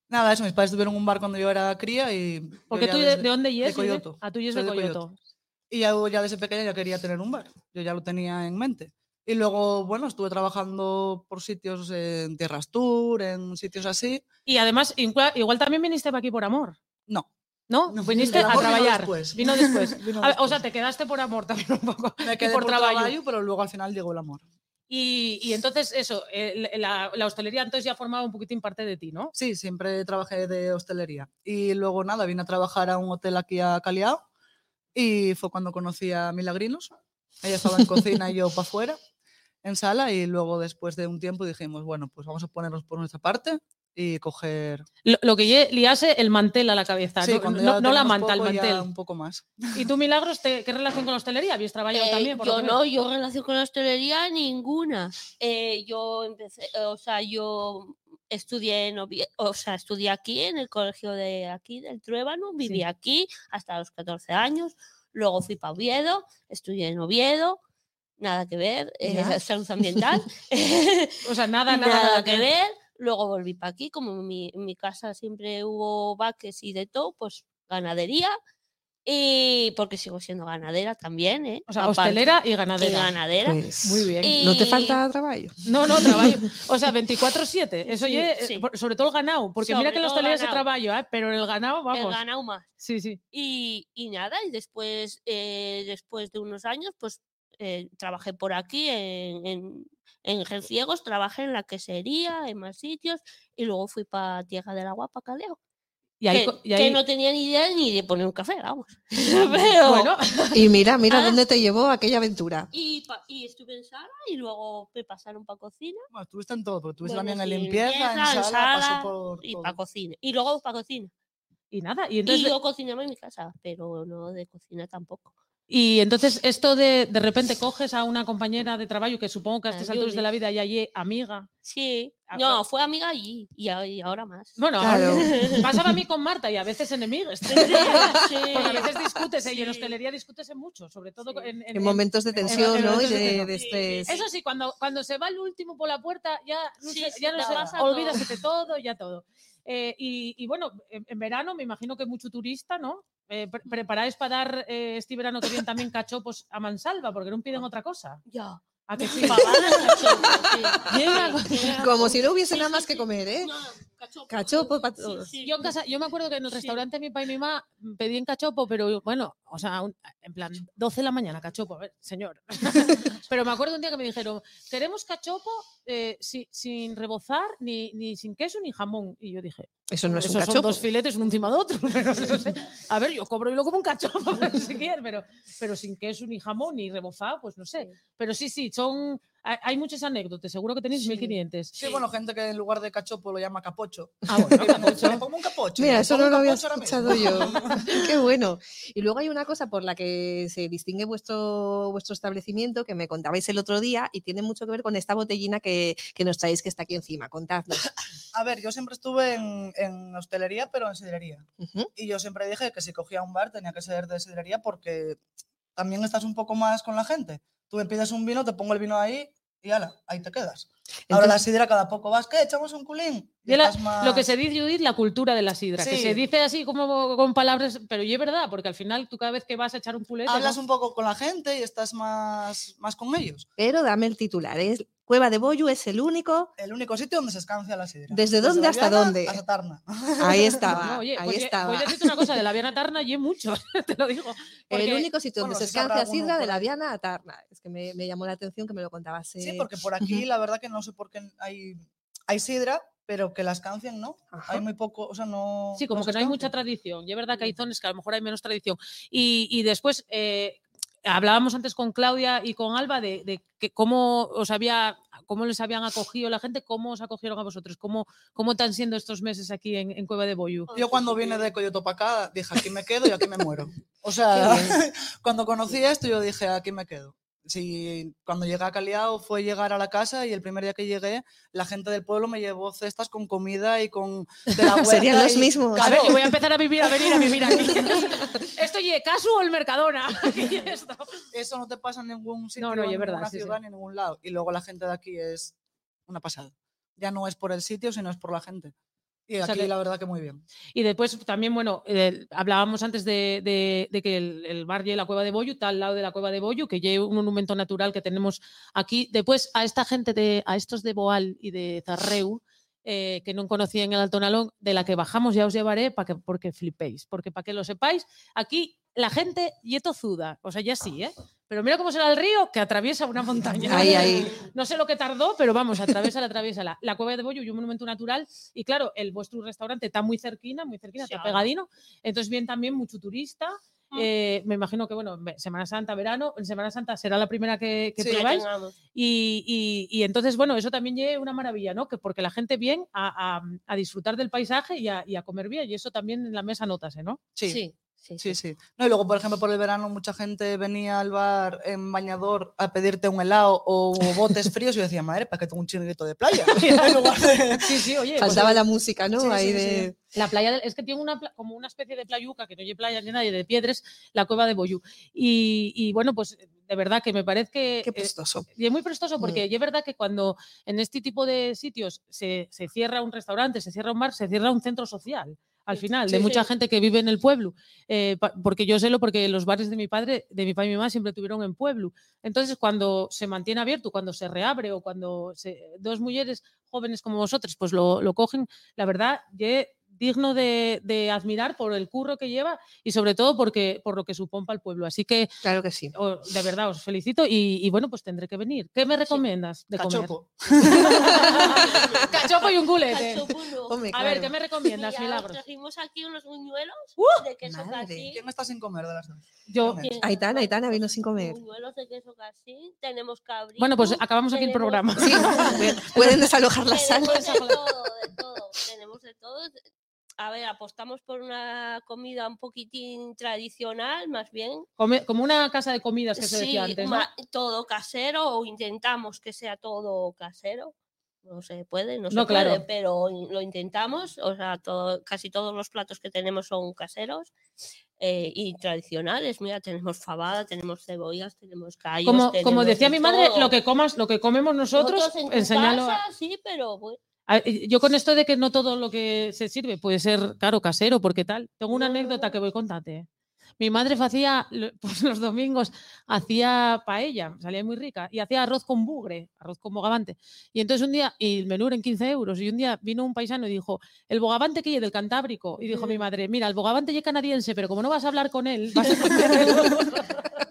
Nada, eso, mis padres tuvieron un bar cuando yo era cría y... Porque tú, de, desde- ¿de dónde es? Coyoto. A tú y es Soy de de Coyoto. Coyoto. Y ya, ya desde pequeña ya quería tener un bar. Yo ya lo tenía en mente. Y luego, bueno, estuve trabajando por sitios en Tierras Tour, en sitios así. Y además, igual, igual también viniste para aquí por amor. No. ¿No? No, Viniste a amor vino trabajar. después. Vino después. Vino A ver, o sea, después. te quedaste por amor también un poco. Me y quedé por, trabajo. pero luego al final llegó el amor. Y, entonces, eso, la hostelería entonces ya formaba un poquitín parte de ti, ¿no? Sí, siempre trabajé de hostelería. Y luego nada, vine a trabajar a un hotel aquí a Caliao y fue cuando conocí a Milagrinos. Ella estaba en cocina y yo para afuera, en sala, y luego después de un tiempo dijimos, bueno, pues vamos a ponernos por nuestra parte y coger... Lo, lo que liase el mantel a la cabeza, Sí, no, la manta, el mantel. un poco más. ¿Y tú, Milagros, te- qué relación con la hostelería? ¿Habías trabajado Eh, también? por yo veo? no, yo relación con la hostelería ninguna. Eh, yo empecé, eh, o sea, yo estudié en o sea, estudié aquí en el colegio de aquí del Truébano, viví aquí hasta los 14 años, luego fui para Oviedo, estudié en Oviedo, nada que ver, eh, salud ambiental, O sea, nada, nada, nada, nada que ver, luego volví para aquí, como en mi, en mi casa siempre hubo vaques y de todo, pues ganadería, y porque sigo siendo ganadera también, ¿eh? O sea, Aparte- hostelera y y ganadera. ganadera. Pues, Muy bien. ¿No te falta trabajo? No, no, trabajo. O sea, 24-7. Eso Sí, eh, sí. sobre todo el ganado. Porque mira que en la todo hostelería se ganao. trabaja, ¿eh? pero en el ganado, El vamos. ganado más. Sí, sí. Y, y nada, y después, eh, después de unos años, pues eh, trabajé por aquí en, en, en Genciegos, trabajé en la quesería, en más sitios, y luego fui para Tierra del Agua, para Caleo. Y ahí, que, y que ahí- no tenía ni idea ni de poner un café, vamos. Pero, bueno, Y mira, mira Ah. dónde te llevó aquella aventura. y, pa- y estuve en sala y luego me pasaron para cocina Bueno, estuviste en todo, estuviste Bueno, también en sí, limpieza, limpieza, en en sala, sala pasó por y para cocina. Y luego para cocina. y nada. Y Y entonces, yo cocinaba en mi casa, pero no de cocina tampoco. Y entonces esto de de repente coges a una compañera de trabajo que supongo que a estas alturas de la vida ya ye amiga. Sí, Ah, no, fue amiga allí y, ahora más. Bueno, Claro. pasaba a mí con Marta y a veces enemigas. Sí, Porque a veces discutes, ¿eh? y en hostelería discutes mucho, sobre todo Sí. en, en- En en- momentos de en tensión, ¿no? Y momentos de de, tensión. de Sí, estrés. sí, Eso sí, cuando, cuando se va el último por la puerta, ya no, Sí, sé- sí, ya no te sé, pasa todo. olvídase de todo, ya todo. Eh, y, y bueno, en, en verano me imagino que mucho turista, ¿no? Eh, pre- ¿Preparáis para dar eh, este verano que viene también cachopos a mansalva? Porque no piden otra cosa. Ya. ¿A que sí? Llega con- Como si no hubiese nada más que comer, ¿eh? cachopo. Cachopo pa' Sí, todos. sí. Yo, en casa, yo me acuerdo que en el Sí. restaurante mi papá y mi mamá pedían cachopo, pero bueno, o sea, un- en plan, 12 de la mañana, cachopo, a ver, señor. pero me acuerdo un día que me dijeron, queremos cachopo eh, si- sin rebozar, ni, ni sin queso, ni jamón. Y yo dije, Eso no es un esos son cachopo. dos filetes uno encima de otro. A ver, yo cobro y lo como un cachopo, si quieres, pero, pero sin queso, ni jamón, ni rebozado, pues no sé. Pero sí, sí, son... Hay, hay muchas anécdotas, seguro que tenéis 1500. Sí, bueno, gente que en lugar de cachopo lo llama capocho. Ah, bueno, capocho. le pongo un capocho. Mira, eso no lo había escuchado yo. Qué bueno. Y luego hay una cosa por la que se distingue vuestro, vuestro establecimiento que me contabais el otro día y tiene mucho que ver con esta botellina que, que nos traéis que está aquí encima. Contadnos. A ver, yo siempre estuve en, en hostelería, pero en sidrería. Ujú. Y yo siempre dije que si cogía un bar tenía que ser de sidrería porque también estás un poco más con la gente. Tú me pides un vino, te pongo el vino ahí y ala, ahí te quedas. Ahora la sidra cada poco vas, ¿qué? ¿Echamos un culín? Y la- más- Lo que se dice, Judith, la cultura de la sidra, que Sí. se dice así como con palabras, pero y es verdad, porque al final tú cada vez que vas a echar un pulete, Hablas ¿no? un poco con la gente y estás más, más con ellos. Pero dame el titular. Es Cueva de Boyu es el único. El único sitio donde se escancia la sidra. ¿Desde dónde hasta dónde? Hasta Tarna. Ahí estaba. No, oye, ahí pues, ye- estaba. Voy a decirte una cosa, de la Viana Tarna y mucho, te lo digo. El porque- único sitio donde bueno, se escancia sidra de la. Viana a Tarna. Es que me, me llamó la atención que me lo contabas. Sí, porque por aquí la verdad que no sé por qué hay, hay sidra, pero que la escancian no. Ajá. Hay muy poco, o sea, no. Sí, como que no hay mucha tradición. Y es verdad que hay zonas que a lo mejor hay menos tradición. Y, y después, eh, hablábamos antes con Claudia y con Alba de, de que cómo os había, cómo les habían acogido la gente, cómo os acogieron a vosotros, cómo, cómo están siendo estos meses aquí en, en Cueva de Boyu. Yo cuando vine de Coyoto para acá dije, aquí me quedo y aquí me muero. O sea, cuando conocí esto yo dije, aquí me quedo. Sí, cuando llegué a Caliao fue llegar a la casa y el primer día que llegué, la gente del pueblo me llevó cestas con comida y con de la Serían los y- mismos. A ver, yo voy a empezar a vivir, a venir a vivir aquí. ¿Esto y Casu o el Mercadona? Eso no te pasa en ningún sitio, No, no, en verdad, ninguna sí, sí. ciudad ni en ningún lado. Y luego la gente de aquí es una pasada. Ya no es por el sitio, sino es por la gente. Y sea aquí que- la verdad que muy bien. Y después también, bueno, eh, hablábamos antes de, de- de que el, el bar de la Cueva de Boyu está al lado de la Cueva de Boyu, que lleva un monumento natural que tenemos aquí. Después, a esta gente, de, a estos de Boal y de Zarreu, eh, que no conocían el Alto Nalón, de la que bajamos ya os llevaré para que, porque flipéis. Porque para que lo sepáis, aquí la gente y tozuda, o sea, ya sí, ¿eh? Pero mira cómo será el río que atraviesa una montaña. Ahí, ahí. No sé lo que tardó, pero vamos, atraviesa, la atraviesa la, la cueva de Bollo y un monumento natural. Y claro, el vuestro restaurante está muy cerquina, muy cerquina, Sí, está pegadino. Entonces viene también mucho turista. Mm. Eh, me imagino que, bueno, Semana Santa, verano, en Semana Santa será la primera que, que Sí, probáis. Y, y- y entonces, bueno, eso también lleva una maravilla, ¿no? Que porque la gente viene a, a- a disfrutar del paisaje y a, y a comer bien. Y eso también en la mesa notase, ¿no? Sí, Sí, sí, Sí, sí. No, y luego, por ejemplo, por el verano mucha gente venía al bar en bañador a pedirte un helado o botes fríos y yo decía, madre, ¿para qué tengo un chiringuito de playa? Sí, sí, oye. pues, Faltaba la música, ¿no? Sí, Ahí sí, de. La playa es que tiene una pla- como una especie de playuca que no hay playa ni nadie de piedras, la cueva de Boyú. Y, y, bueno, pues de verdad que me parece que Qué eh, prestoso. y es muy prestoso Mm. porque y es verdad que cuando en este tipo de sitios se, se cierra un restaurante, se cierra un bar, se cierra un centro social al final, de mucha sí. gente que vive en el pueblo. Eh, porque yo sé lo porque los bares de mi padre, de mi padre y mi mamá siempre tuvieron en pueblo. Entonces, cuando se mantiene abierto, cuando se reabre o cuando se- dos mujeres jóvenes como vosotros pues lo, lo cogen, la verdad, ye digno de, de admirar por el curro que lleva y sobre todo porque por lo que supone para el pueblo. Así que Claro que sí. o- de verdad os felicito y, y bueno, pues tendré que venir. ¿Qué me recomiendas de comer? Cachopo. Cachopo y un culete. Cachopo no. Hombre, A ver. ¿qué me recomiendas, Mira, os Milagros? trajimos aquí unos buñuelos ¡Uh! de queso madre. casí. ¿Quién está sin comer de las dos? Yo, Dime. que- Aitana, Aitana vino sin comer. Buñuelos de queso casí. Tenemos cabrito. bueno, pues acabamos aquí el programa. Sí, pueden desalojar la sala. De todo, de todo. Tenemos de todo. A ver, apostamos por una comida un poquitín tradicional, más bien. Come- como una casa de comidas que se decía Sí, antes, ¿no? todo casero o intentamos que sea todo casero. No se puede, no se claro. puede, pero lo intentamos. O sea, todo, casi todos los platos que tenemos son caseros eh, y tradicionales. Mira, tenemos fabada, tenemos cebollas, tenemos callos. Como, decía de mi madre, todo. lo que comas, lo que comemos nosotros, Nosotros en a- casa, sí, pero bueno, Yo con esto de que no todo lo que se sirve puede ser, claro, casero, porque tal. Tengo una anécdota que voy a contarte. Mi madre hacía, pues los domingos, hacía paella, salía muy rica, y hacía arroz con bugre, arroz con bogavante. Y entonces un día, y el menú era en 15 euros, y un día vino un paisano y dijo, el bogavante que es del Cantábrico. Y dijo mi madre, mira, el bogavante es canadiense, pero como no vas a hablar con él, vas a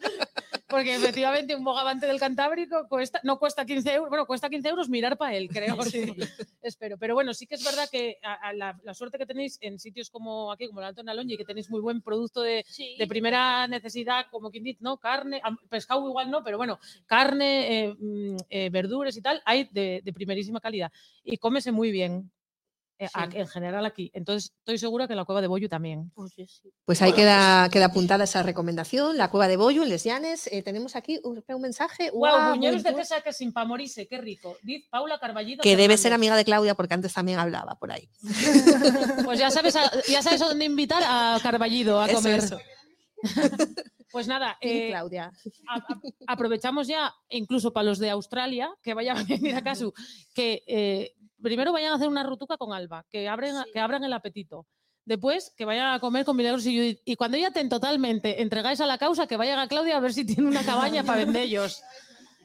Porque efectivamente un bogavante del Cantábrico cuesta, no cuesta 15 euros, bueno, cuesta 15 euros mirar para él, creo. sí. Espero. Pero bueno, sí que es verdad que a- a la, la suerte que tenéis en sitios como aquí, como el Alto Nalón, y que tenéis muy buen producto de, sí. de primera necesidad, como quien dice, ¿no? Carne, pescado igual no, pero bueno, carne, eh, mm, eh, verduras y tal, hay de, de primerísima calidad. Y cómese muy bien. Eh, Sí. en general aquí. Entonces, estoy segura que en la cueva de Boyu también. Pues sí, sí. Pues ahí queda, queda apuntada esa recomendación, la cueva de Bollo en Les Llanes. Eh, tenemos aquí un, mensaje. ¡Wow! Guau, buñuelos de queso que sin pa' morirse, qué rico. Diz Paula Carballido. Que debe ser amiga de Claudia porque antes también hablaba por ahí. Pues ya sabes, a, ya sabes a dónde invitar a Carballido a comer. eso. Pues nada, eh, Claudia. a- a- aprovechamos ya, incluso para los de Australia, que vayan a venir a caso, que eh, primero vayan a hacer una rutuca con Alba, que, abren, Sí. que abran el apetito. Después, que vayan a comer con Milagros y Judith. Y cuando ya estén totalmente entregáis a la causa, que vayan a Claudia a ver si tiene una cabaña para vendellos.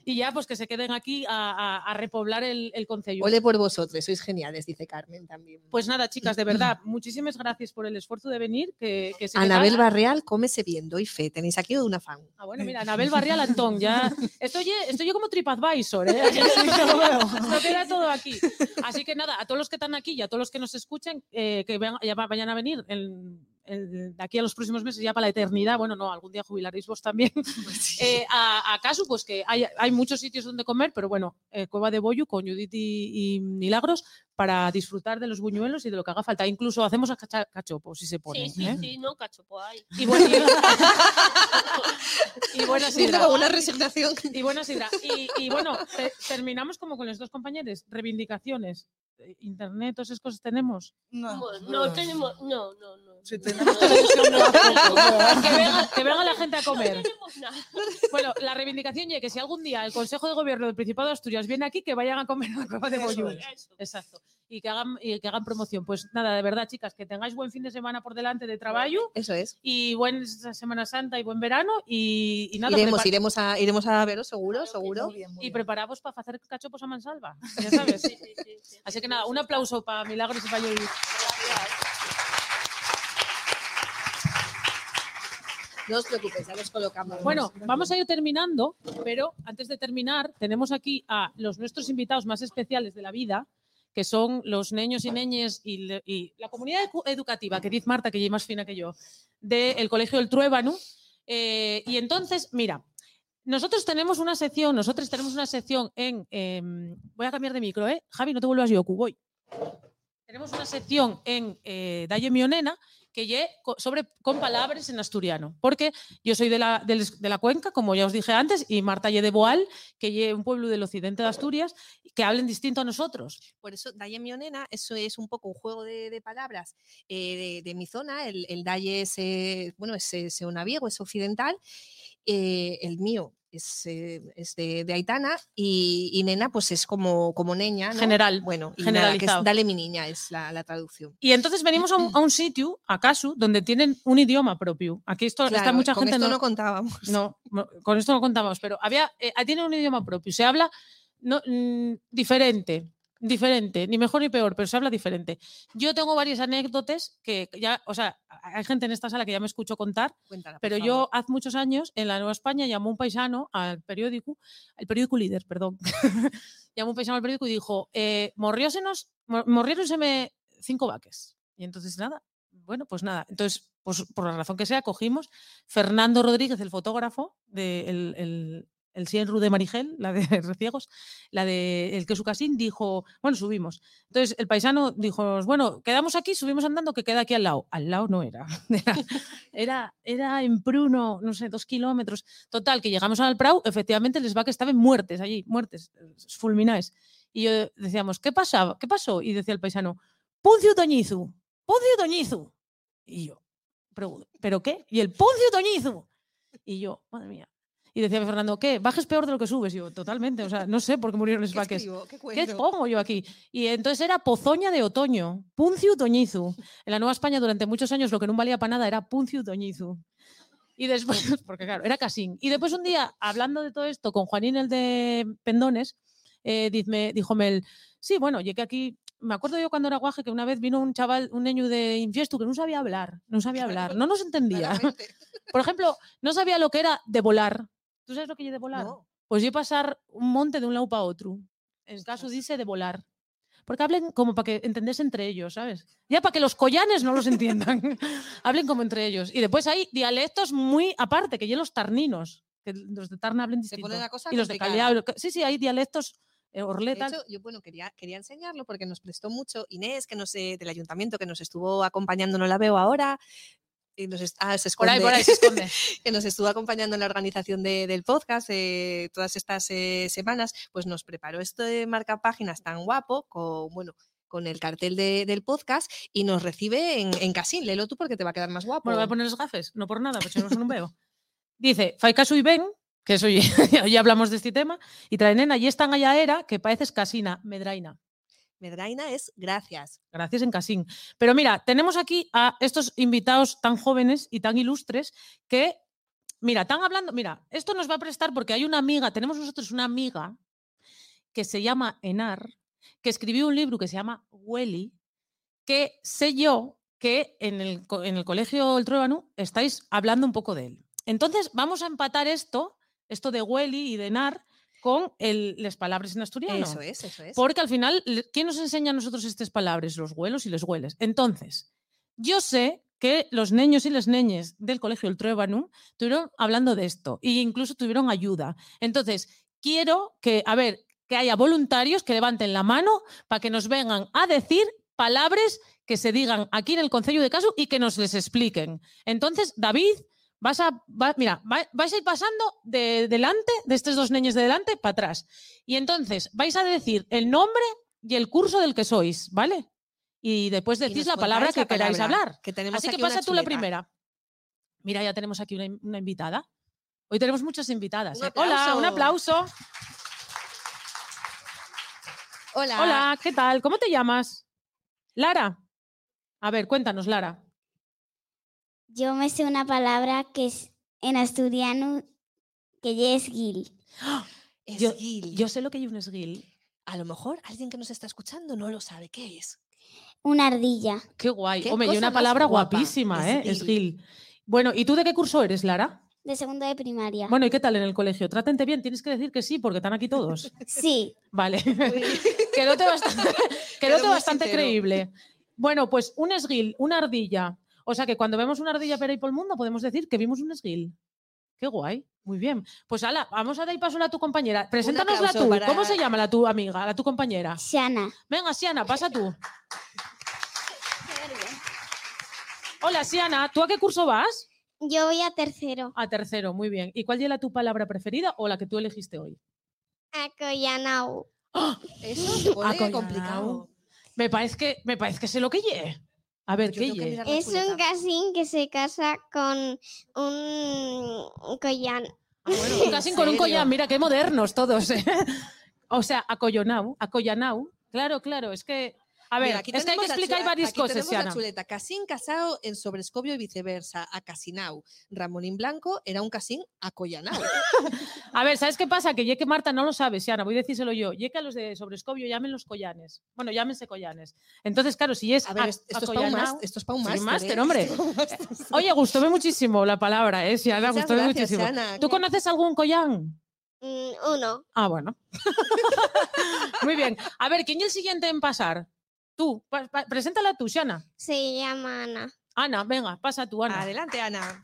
Y ya, pues que se queden aquí a, a- a repoblar el, el concello. Ole por vosotros, sois geniales, dice Carmen también. Pues nada, chicas, de verdad, muchísimas gracias por el esfuerzo de venir. Que, Anabel. Barreal, cómese bien, doy fe. Tenéis aquí una fan. Ah, bueno, mira, Anabel Barrial Antón, ya. Estoy, estoy yo como TripAdvisor, ¿eh? Esto queda todo aquí. Así que nada, a todos los que están aquí y a todos los que nos escuchen, eh, que vayan a venir en- de aquí a los próximos meses, ya para la eternidad. Bueno, no, algún día jubilaréis vos también. Eh, a, a Casu, pues que hay, hay muchos sitios donde comer, pero bueno, eh, Cueva de Boyu con Judith y, y Milagros para disfrutar de los buñuelos y de lo que haga falta. Incluso hacemos a cacha- cachopo, si se pone. Sí, sí, ¿eh? sí, no, cachopo hay. Y, bueno, y, y buena sidra. Una resignación. Y buena sidra. Y, y bueno, te- terminamos como con los dos compañeros. Reivindicaciones. Eh, Internet, todas esas cosas tenemos. No, Bueno, no tenemos, no, no, no. Si no, tenemos no, televisión, no hacemos. Que venga, que venga la gente a No comer. tenemos nada. Bueno, la reivindicación y que si algún día el Consejo de Gobierno del Principado de Asturias viene aquí, que vayan a comer a la cueva de eso. Exacto. Y que hagan, y que hagan promoción. Pues nada, de verdad, chicas, que tengáis buen fin de semana por delante de trabajo Eso es. y buena Semana Santa y buen verano. Y, y nada, Iremos, iremos, a, iremos a veros, seguro, Claro seguro. Muy bien, muy y bien. preparaos para hacer cachopos a mansalva. Ya sabes. Sí, sí, sí, sí. Así que nada, un aplauso para Milagros y para Judith. No os preocupéis, ya los colocamos. Bueno, vamos a ir terminando, pero antes de terminar, tenemos aquí a los nuestros invitados más especiales de la vida, que son los niños y niñas y, la comunidad edu- educativa, que dice Marta, que es más fina que yo, del Colegio del Truébano. Eh, y entonces, mira, nosotros tenemos una sección, nosotros tenemos una sección en... em, voy a cambiar de micro, ¿eh? Javi, no te vuelvas yo, voy. Tenemos una sección en eh, Dalle Mionena que lle sobre con palabras en asturiano, porque yo soy de la, de la cuenca, como ya os dije antes, y Marta lle de Boal, que lle un pueblo del occidente de Asturias, que hablen distinto a nosotros. Por eso, Dalle Mionena, eso es un poco un juego de, palabras eh, de, mi zona. El, el Dalle es, eh, bueno, es, es naviego, es occidental. eh, el mío es, eh, es de, de Aitana y, y nena, pues es como, como neña, ¿no? General, Bueno, y nada, que es. Dale mi niña, es la, la traducción. Y entonces venimos a un, a un sitio, acaso, donde tienen un idioma propio. Aquí esto, está mucha con gente esto no, no contábamos. No, con esto no contamos, pero había, eh, tiene un idioma propio. Se habla no, mm, diferente, diferente, ni mejor ni peor, pero se habla diferente. Yo tengo varias anécdotas que ya, o sea, hay gente en esta sala que ya me escuchó contar, Cuéntala, pero yo hace muchos años en la Nueva España llamó un paisano al periódico, al periódico líder, perdón, llamó un paisano al periódico y dijo, eh, morriósenos, mor- morriéronseme cinco vaques. Y entonces nada, bueno, pues nada, entonces, pues por la razón que sea, cogimos Fernando Rodríguez, el fotógrafo, de el, el, el Sienru de Marigel, la de Reciegos, la de El Queso Casín, dijo, bueno, subimos. Entonces el paisano dijo, bueno, quedamos aquí, subimos andando, que queda aquí al lado. Al lado no era. Era, era, en Pruno, no sé, dos kilómetros. Total, que llegamos al Prau, efectivamente les va que estaban muertes allí, muertes, fulminaes. Y yo decíamos, ¿qué pasaba? ¿Qué pasó? Y decía el paisano, Puncio Toñizu, Puncio Toñizu. Y yo, "Pero- ¿pero qué? Y el Puncio Toñizu. Y yo, madre mía. Y decía Fernando, ¿qué? Bajes peor de lo que subes. Y yo, totalmente. O sea, no sé por qué murieron los ¿Qué vaques. ¿Qué pongo yo aquí? Y entonces era Pozoña de Otoño, Punciu Toñizu. En la Nueva España durante muchos años lo que no valía para nada era Punciu Toñizu. Y después, porque claro, era Casín. Y después un día, hablando de todo esto con Juanín, el de Pendones, eh, dizme, díjome sí, bueno, llegué aquí, me acuerdo yo cuando era guaje que una vez vino un chaval, un niño de Infiesto que no sabía hablar, no sabía hablar, no nos entendía. Por ejemplo, no sabía lo que era de volar. ¿Tú sabes lo que es de volar? No. Pues yo pasar un monte de un lado para otro. En caso dice de volar. Porque hablen como para que entendés entre ellos, ¿sabes? Ya para que los collanes no los entiendan. hablen como entre ellos. Y después hay dialectos muy aparte, que ya los tarninos, que los de Tarna hablen Se distinto. pone la cosa y los de. Callao. Sí, sí, hay dialectos eh, De orletas. hecho, yo bueno, quería, quería enseñarlo porque nos prestó mucho Inés, que nos, eh, del ayuntamiento, que nos estuvo acompañando, no la veo ahora. Y nos est- ah, se por ahí, esconde, por ahí se esconde. que nos estuvo acompañando en la organización de- del podcast eh, todas estas eh, semanas, pues nos preparó esto de marca páginas tan guapo, con, bueno, con el cartel de- del podcast y nos recibe en, en Casín. Léelo tú porque te va a quedar más guapo. Bueno, voy a poner los gafes, no por nada, pero si no, veo. Dice, fai caso y ven, que eso ya, ya hablamos de este tema, y trae nena, y están allá era que pareces casina, medraina. Medraina es gracias. Gracias en Casín. Pero mira, tenemos aquí a estos invitados tan jóvenes y tan ilustres que, mira, están hablando, mira, esto nos va a prestar porque hay una amiga, tenemos nosotros una amiga que se llama Enar, que escribió un libro que se llama Welly, que sé yo que en el, en el colegio El Truébano estáis hablando un poco de él. Entonces, vamos a empatar esto, esto de Welly y de Enar, con el, las palabras en asturiano. Eso es, eso es. Porque al final, ¿quién nos enseña a nosotros estas palabras? Los huelos y les hueles. Entonces, yo sé que los niños y las niñas del colegio El Truébano estuvieron hablando de esto e incluso tuvieron ayuda. Entonces, quiero que, a ver, que haya voluntarios que levanten la mano para que nos vengan a decir palabras que se digan aquí en el Consejo de Caso y que nos les expliquen. Entonces, David, vas a, va- mira, va- vais a ir pasando de delante, de estos dos niños de delante, para atrás. Y entonces vais a decir el nombre y el curso del que sois, ¿vale? Y después decís la palabra que queráis hablar. Que tenemos Así que pasa tú la primera. Mira, ya tenemos aquí una, in- una invitada. Hoy tenemos muchas invitadas. Un ¿eh? Hola, un aplauso. Hola. Hola, ¿qué tal? ¿Cómo te llamas? Lara. A ver, cuéntanos, Lara. Yo me sé una palabra que es en asturiano que ya es gil. Esguil. Yo sé lo que hay un esguil. A lo mejor alguien que nos está escuchando no lo sabe. ¿Qué es? Una ardilla. Qué guay. Qué Hombre, y una palabra guapa, guapísima, ¿eh? esguil. Bueno, ¿y tú de qué curso eres, Lara? De segundo de primaria. Bueno, ¿y qué tal en el colegio? Trátente bien, tienes que decir que sí, porque están aquí todos. Sí. Vale. Quedóte bastante, quedóte muy bastante sincero. creíble. Bueno, pues un esguil, una ardilla. O sea que cuando vemos una ardilla por ahí por el mundo podemos decir que vimos un esguil. Qué guay. Muy bien. Pues ala, vamos a dar paso a tu compañera. Preséntanosla tú. para- ¿Cómo se llama la tu amiga, la tu compañera? Shana. Venga, Siana, pasa tú. Hola, Siana. ¿Tú a qué curso vas? Yo voy a tercero. A tercero, muy bien. ¿Y cuál era tu palabra preferida o la que tú elegiste hoy? Acoyanau. Eso se pone Acoyanao. complicado. Me parece que, me parece que sé lo que ye. A ver, Yo ¿qué la Es un casín que se casa con un collán. Bueno, casi con un collar, mira qué modernos todos. ¿eh? O sea, acollanau, acollanau. Claro, claro, es que. A ver, Mira, aquí es que hay explicar varias aquí cosas, tenemos la Siana. chuleta. Casín casado en sobrescobio y viceversa. A Casinau. Ramonín Blanco era un casín acollanao. A ver, ¿sabes qué pasa? Que que Marta no lo sabe, Siana, voy a decírselo yo. Ye que a los de Sobrescobio llamen los collanes. Bueno, llámense collanes. Entonces, claro, si es A ver, a- es- esto es para un acollanao- máster. Esto es para un máster. máster, ¿eh? hombre. Es máster. Oye, gustóme muchísimo la palabra, ¿eh, Siana? Muchas Gustóme gracias, muchísimo. Siana. ¿Tú conoces algún collán? Mm, uno. Ah, bueno. Muy bien. A ver, ¿quién es el siguiente en pasar? Tú, preséntala tú, Siana. Se llama Ana. Ana, venga, pasa tú, Ana. Adelante, Ana.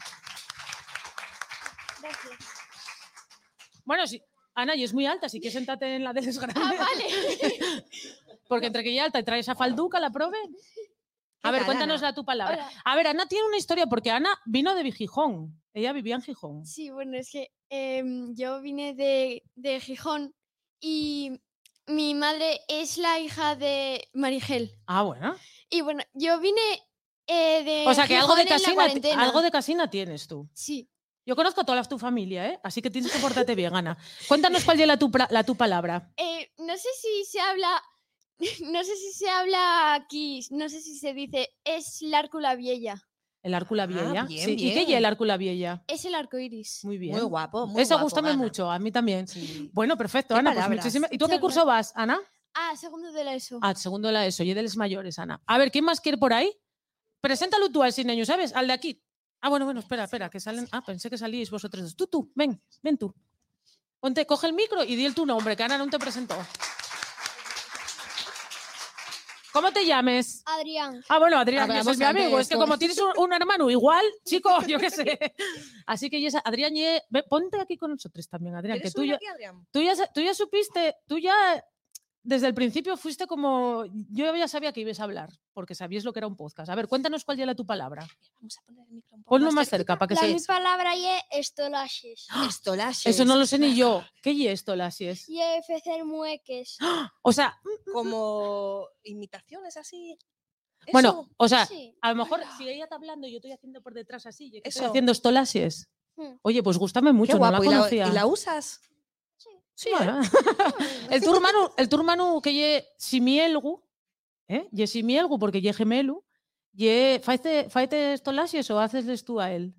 Bueno, sí. Ana, y es muy alta, así que siéntate en la de las grandes. Ah, vale. Porque entre que ella es alta y trae esa falduca, la prove. A ¿Qué ver, tal, cuéntanos Ana? la tu palabra. Hola. A ver, Ana tiene una historia porque Ana vino de Gijón. Ella vivía en Gijón. Sí, bueno, es que em, yo vine de, de Gijón y mi madre es la hija de Marigel. Ah, bueno. Y bueno, yo vine eh, de. O sea que algo de, casina, algo de casina tienes tú. Sí. Yo conozco a toda tu familia, ¿eh? Así que tienes que portarte bien, Ana. Cuéntanos cuál es la tu, la tu palabra. Eh, no sé si se habla. No sé si se habla aquí, no sé si se dice, es la Vieja. El Árcula Vieja. Ah, bien, Sí, ¿Y qué es el Árcula Vieja? Es el arco iris. Muy bien. Muy guapo. Muy Eso guapo, gustame Ana. mucho, a mí también. Sí. Bueno, perfecto, Ana. Pues muchísimas- ¿Y tú a qué curso vas, Ana? Ah, segundo de la ESO. Al segundo de la ESO, y de los mayores, Ana. A ver, ¿quién más quiere por ahí? Preséntalo tú al niño, ¿sabes? Al de aquí. Ah, bueno, bueno, espera, espera, que salen. Ah, pensé que salíais vosotros dos. Tú, tú, ven, ven tú. Ponte, coge el micro y di el tu nombre, que Ana no te presentó. ¿Cómo te llames? Adrián. Ah, bueno, Adrián, que Hablamos es mi amigo. Es que como tienes un, un hermano igual, chico, yo qué sé. Así que, Adrián, ye- ve, ponte aquí con nosotros también, Adrián, que ¿Quieres tú ya, aquí, Adrián? tú ya, tú ya supiste, tú ya desde el principio fuiste como, yo ya sabía que ibas a hablar, porque sabías lo que era un podcast. A ver, cuéntanos cuál era tu palabra. Vamos a poner el micro un poco Ponlo más cerca para que La se... mi palabra es estolaches. Estolaches. Eso no lo sé ni yo. ¿Qué y esto, Lasies? Y hacer mueques. O sea, Como imitaciones así. bueno, Eso. o sea, Sí. a lo mejor si ella está hablando y yo estoy haciendo por detrás así, yo estoy haciendo esto, Lasies. Mm. Oye, pues gústame mucho, Qué no la guapo. ¿Y la, conocía. y la usas? Sí. Bueno. el tu hermano, el tu hermano que lle simielgu, eh? Ye simielgu porque ye gemelu, ye faite faite o hacesles tú a él.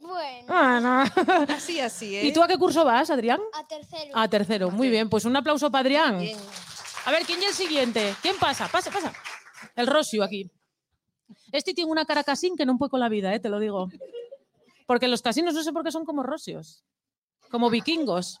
Bueno, Ah, no. Así, así, ¿eh? ¿Y tú a qué curso vas, Adrián? a tercero. A tercero. Muy bien, pues un aplauso para Adrián. Bien. A ver, ¿quién es el siguiente? ¿Quién pasa? Pasa, pasa. El Rosio aquí. Este tiene una cara casín que no puede con la vida, eh, te lo digo. Porque los casinos no sé por qué son como rosios. Como vikingos.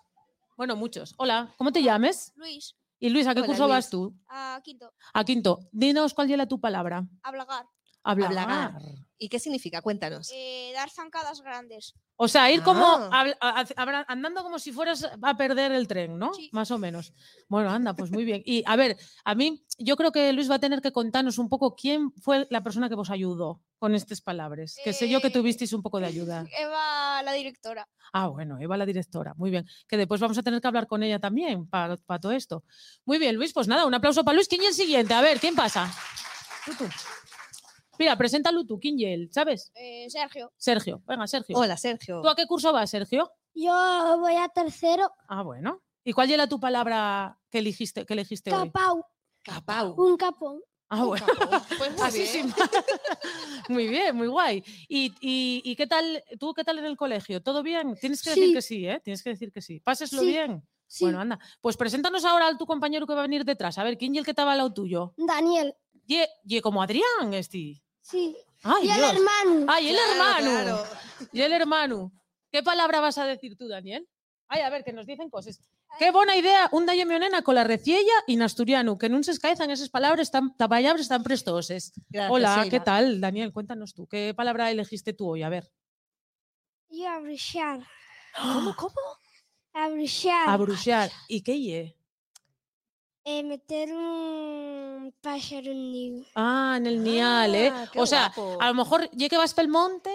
Bueno, muchos. Hola, ¿cómo te llames? Luis, Y Luis, ¿a qué Hola, curso vas tú? a quinto, A quinto. Dinos cuál era tu palabra. hablagar. Hablar. Hablagar. ¿Y qué significa? Cuéntanos. Eh, dar zancadas grandes. O sea, ir como Ah. a- a- andando como si fueras a perder el tren, ¿no? Sí. Más o menos. Bueno, anda, pues muy bien. Y a ver, a mí yo creo que Luis va a tener que contarnos un poco quién fue la persona que vos ayudó con estas palabras. Que sé yo que Eh, tuvisteis un poco de ayuda. Eva, la directora. Ah, bueno, Eva la directora. Muy bien. Que después vamos a tener que hablar con ella también para, todo esto. Muy bien, Luis, pues nada, un aplauso para Luis. ¿Quién es el siguiente? A ver, ¿quién pasa? Tú. Mira, preséntalo tú, ¿quién es él? ¿Sabes? Eh, Sergio. Sergio. Venga, Sergio. Hola, Sergio. ¿Tú a qué curso vas, Sergio? Yo voy a tercero. Ah, bueno. ¿Y cuál era tu palabra que elegiste, que elegiste hoy? Capau. Capau. Un capón. Ah, bueno. Pues muy Así bien. muy bien, muy guay. ¿Y, y, y qué tal, tú qué tal en el colegio? ¿Todo bien? Tienes que decir que sí, ¿eh? Tienes que decir que sí. Páseslo Sí. bien. Sí. Bueno, anda. Pues preséntanos ahora a tu compañero que va a venir detrás. A ver, ¿quién y el que estaba al lado tuyo? Daniel. Ye, ye como Adrián, este. Sí. Ay, y el hermano. Ay, el Claro, hermano. claro. Y el hermano. ¿Qué palabra vas a decir tú, Daniel? Ay, a ver, que nos dicen cosas. Qué buena idea, un dalle mionena con la reciella y en asturiano, que no se escaezan esas palabras tan, tan palabras tan prestoses. Gracias, Hola, ¿qué tal, Daniel? Cuéntanos tú, ¿qué palabra elegiste tú hoy? A ver. Y a bruxar. ¿Cómo, cómo? A bruxar. A bruxar. ¿Y qué ye? Eh, meter un pájaro en nido. Ah, en el nial, ¿eh? Ah, qué O sea, guapo. a lo mejor ya que vas pel monte,